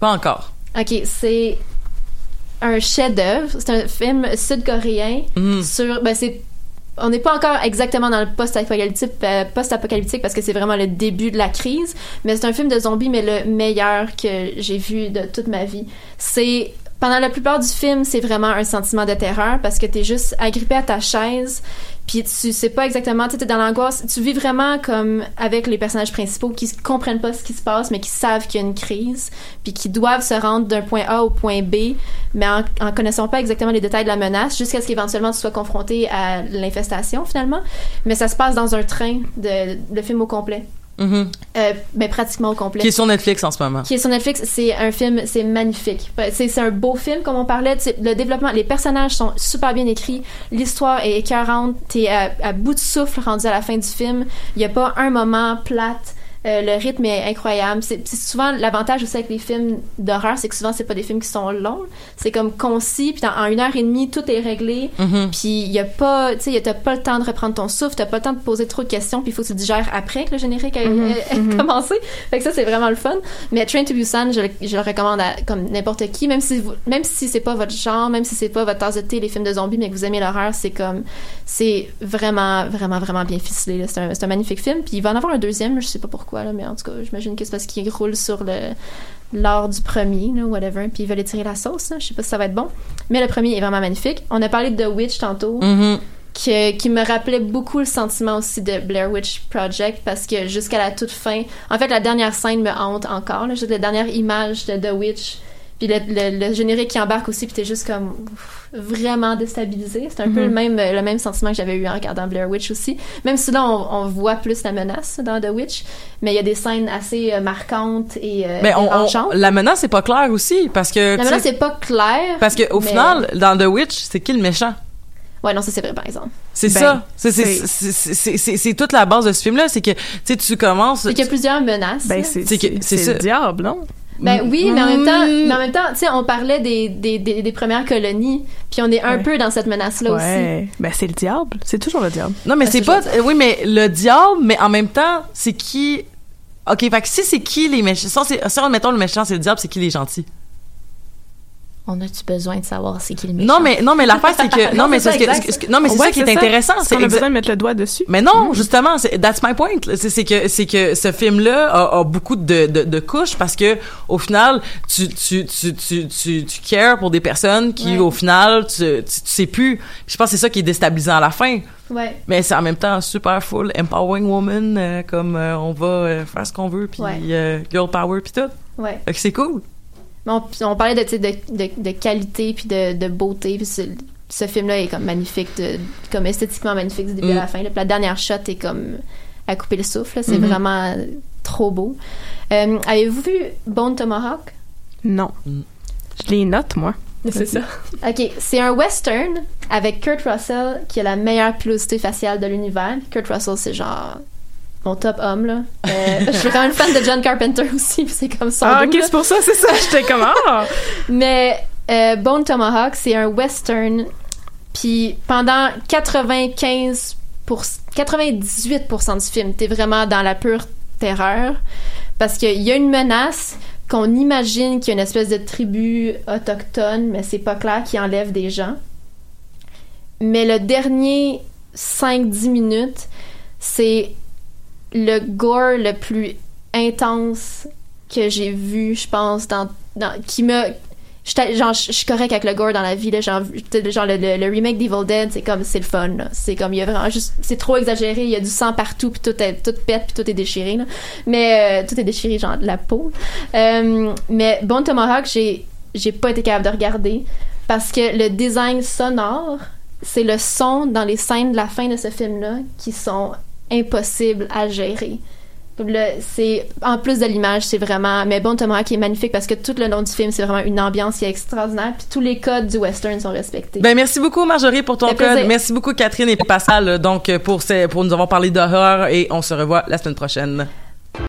Pas encore. Ok, c'est un chef-d'œuvre. C'est un film sud-coréen Mhm. sur. Ben, c'est. On n'est pas encore exactement dans le post-apocalyptique, euh, post-apocalyptique parce que c'est vraiment le début de la crise, mais c'est un film de zombies, mais le meilleur que j'ai vu de toute ma vie. C'est pendant la plupart du film, c'est vraiment un sentiment de terreur parce que t'es juste agrippé à ta chaise, puis tu sais pas exactement, tu t'es dans l'angoisse. Tu vis vraiment comme avec les personnages principaux qui comprennent pas ce qui se passe, mais qui savent qu'il y a une crise, puis qui doivent se rendre d'un point A au point B, mais en, en connaissant pas exactement les détails de la menace, jusqu'à ce qu'éventuellement tu sois confronté à l'infestation finalement. Mais ça se passe dans un train, de, le film au complet. Mhm. Euh, ben, pratiquement au complet Qui est sur Netflix en ce moment. qui est sur Netflix, c'est un film, c'est magnifique. C'est un beau film, comme on parlait. Le développement, les personnages sont super bien écrits. L'histoire est écœurante. T'es à, à bout de souffle rendu à la fin du film. Il y a pas un moment plate. Euh, le rythme est incroyable. C'est souvent l'avantage aussi avec les films d'horreur, c'est que souvent c'est pas des films qui sont longs. C'est comme concis, puis en une heure et demie tout est réglé. Mhm. Puis il y a pas, tu sais, t'as pas le temps de reprendre ton souffle, t'as pas le temps de poser trop de questions, puis il faut que tu digères après que le générique ait, ait commencé. Fait que ça c'est vraiment le fun. Mais Train to Busan, je, je le recommande à comme n'importe qui, même si vous, même si c'est pas votre genre, même si c'est pas votre tasse de thé les films de zombies, mais que vous aimez l'horreur, c'est comme c'est vraiment vraiment vraiment bien ficelé. C'est un, c'est un magnifique film. Puis il va en avoir un deuxième, je sais pas pourquoi là, mais en tout cas j'imagine que c'est parce qu'il roule sur le l'art du premier, là, whatever, puis ils veulent étirer la sauce, je sais pas si ça va être bon. Mais le premier est vraiment magnifique. On a parlé de The Witch tantôt Mhm. qui, qui me rappelait beaucoup le sentiment aussi de Blair Witch Project parce que jusqu'à la toute fin, en fait, la dernière scène me hante encore. Là, juste la dernière image de The Witch, puis le, le- le générique qui embarque aussi, puis t'es juste comme ouf, vraiment déstabilisé. C'est un peu le même, le même sentiment que j'avais eu en regardant Blair Witch aussi. Même si là, on, on voit plus la menace dans The Witch, mais il y a des scènes assez euh, marquantes et euh, Mais on, on- la menace est pas claire aussi parce que La menace, c'est pas clair. parce que au mais- final dans The Witch c'est qui le méchant? Ouais, non, ça c'est vrai, par exemple. c'est Ben, ça c'est c'est- c'est- c'est- c'est c'est- c'est toute la base de ce film là c'est que tu sais tu commences C'est qu'il y a plusieurs menaces. Ben, c'est C'est c'est c'est le diable, non? Ben oui, mais en même temps, Mm. mais en même temps, tu sais, on parlait des, des, des, des premières colonies, puis on est un Ouais. peu dans cette menace-là aussi. Ouais. Ben, c'est le diable. C'est toujours le diable. non mais Ah, c'est pas oui mais le diable mais en même temps c'est qui ok fait que si c'est qui les méchants si, si on mettons le méchant c'est le diable c'est qui les gentils? On a-tu besoin de savoir c'est qui le méchant? non mais non mais l'affaire c'est que [laughs] non Non, mais c'est ce que- exact. ce que- non mais c'est Ouais, ça qui est, ça. intéressant c'est qu'on a besoin de mettre le doigt dessus. Mais non, justement, c'est that's my point. C'est c'est que c'est que ce film-là a, a beaucoup de, de, de couches parce que au final, tu tu tu tu tu, tu cares pour des personnes qui Ouais. au final tu, tu tu sais plus. Je pense que c'est ça qui est déstabilisant à la fin. Ouais. Mais c'est en même temps super full empowering woman euh, comme euh, on va euh, faire ce qu'on veut puis Ouais. euh, girl power puis tout. Ouais. Fait que c'est cool. On, on parlait de, de, de, de qualité puis de, de beauté, puis ce, ce film-là est comme magnifique, de- comme esthétiquement magnifique du début Mm. à la fin. là. Puis la dernière shot est comme à couper le souffle. C'est Mhm. vraiment trop beau. Euh, Avez-vous vu Bone Tomahawk? Non. Je les note, moi. C'est ça. Ok, c'est un western avec Kurt Russell qui a la meilleure pilosité faciale de l'univers. Kurt Russell, c'est genre mon top homme là. Euh, je suis quand même fan de John Carpenter aussi, c'est comme ça. Ah, ok, c'est pour ça, c'est ça. J'étais comme, ah! [laughs] Mais euh, Bone Tomahawk, c'est un western. Puis pendant 95 pour 98% du film, t'es vraiment dans la pure terreur parce qu'il y a une menace qu'on imagine qu'il y a une espèce de tribu autochtone, mais c'est pas clair qui enlève des gens. Mais le dernier 5-10 minutes, c'est le gore le plus intense que j'ai vu, je pense, dans, dans qui me je suis correct avec le gore dans la vie là genre, genre le, le- le remake d'Evil Dead c'est comme c'est le fun c'est comme il y a vraiment juste c'est trop exagéré il y a du sang partout puis tout est tout pète puis tout est déchiré là. mais euh, tout est déchiré genre de la peau Euh, mais Bone Tomahawk j'ai j'ai pas été capable de regarder parce que le design sonore c'est le son dans les scènes de la fin de ce film là qui sont impossibles à gérer c'est en plus de l'image c'est vraiment mais bon Tomahawk est magnifique parce que tout le long du film c'est vraiment une ambiance qui est extraordinaire puis tous les codes du western sont respectés Ben merci beaucoup Marjorie pour ton code. plaisir. Merci beaucoup Catherine et Pascal donc pour ces, pour nous avoir parlé d'horreur et on se revoit la semaine prochaine.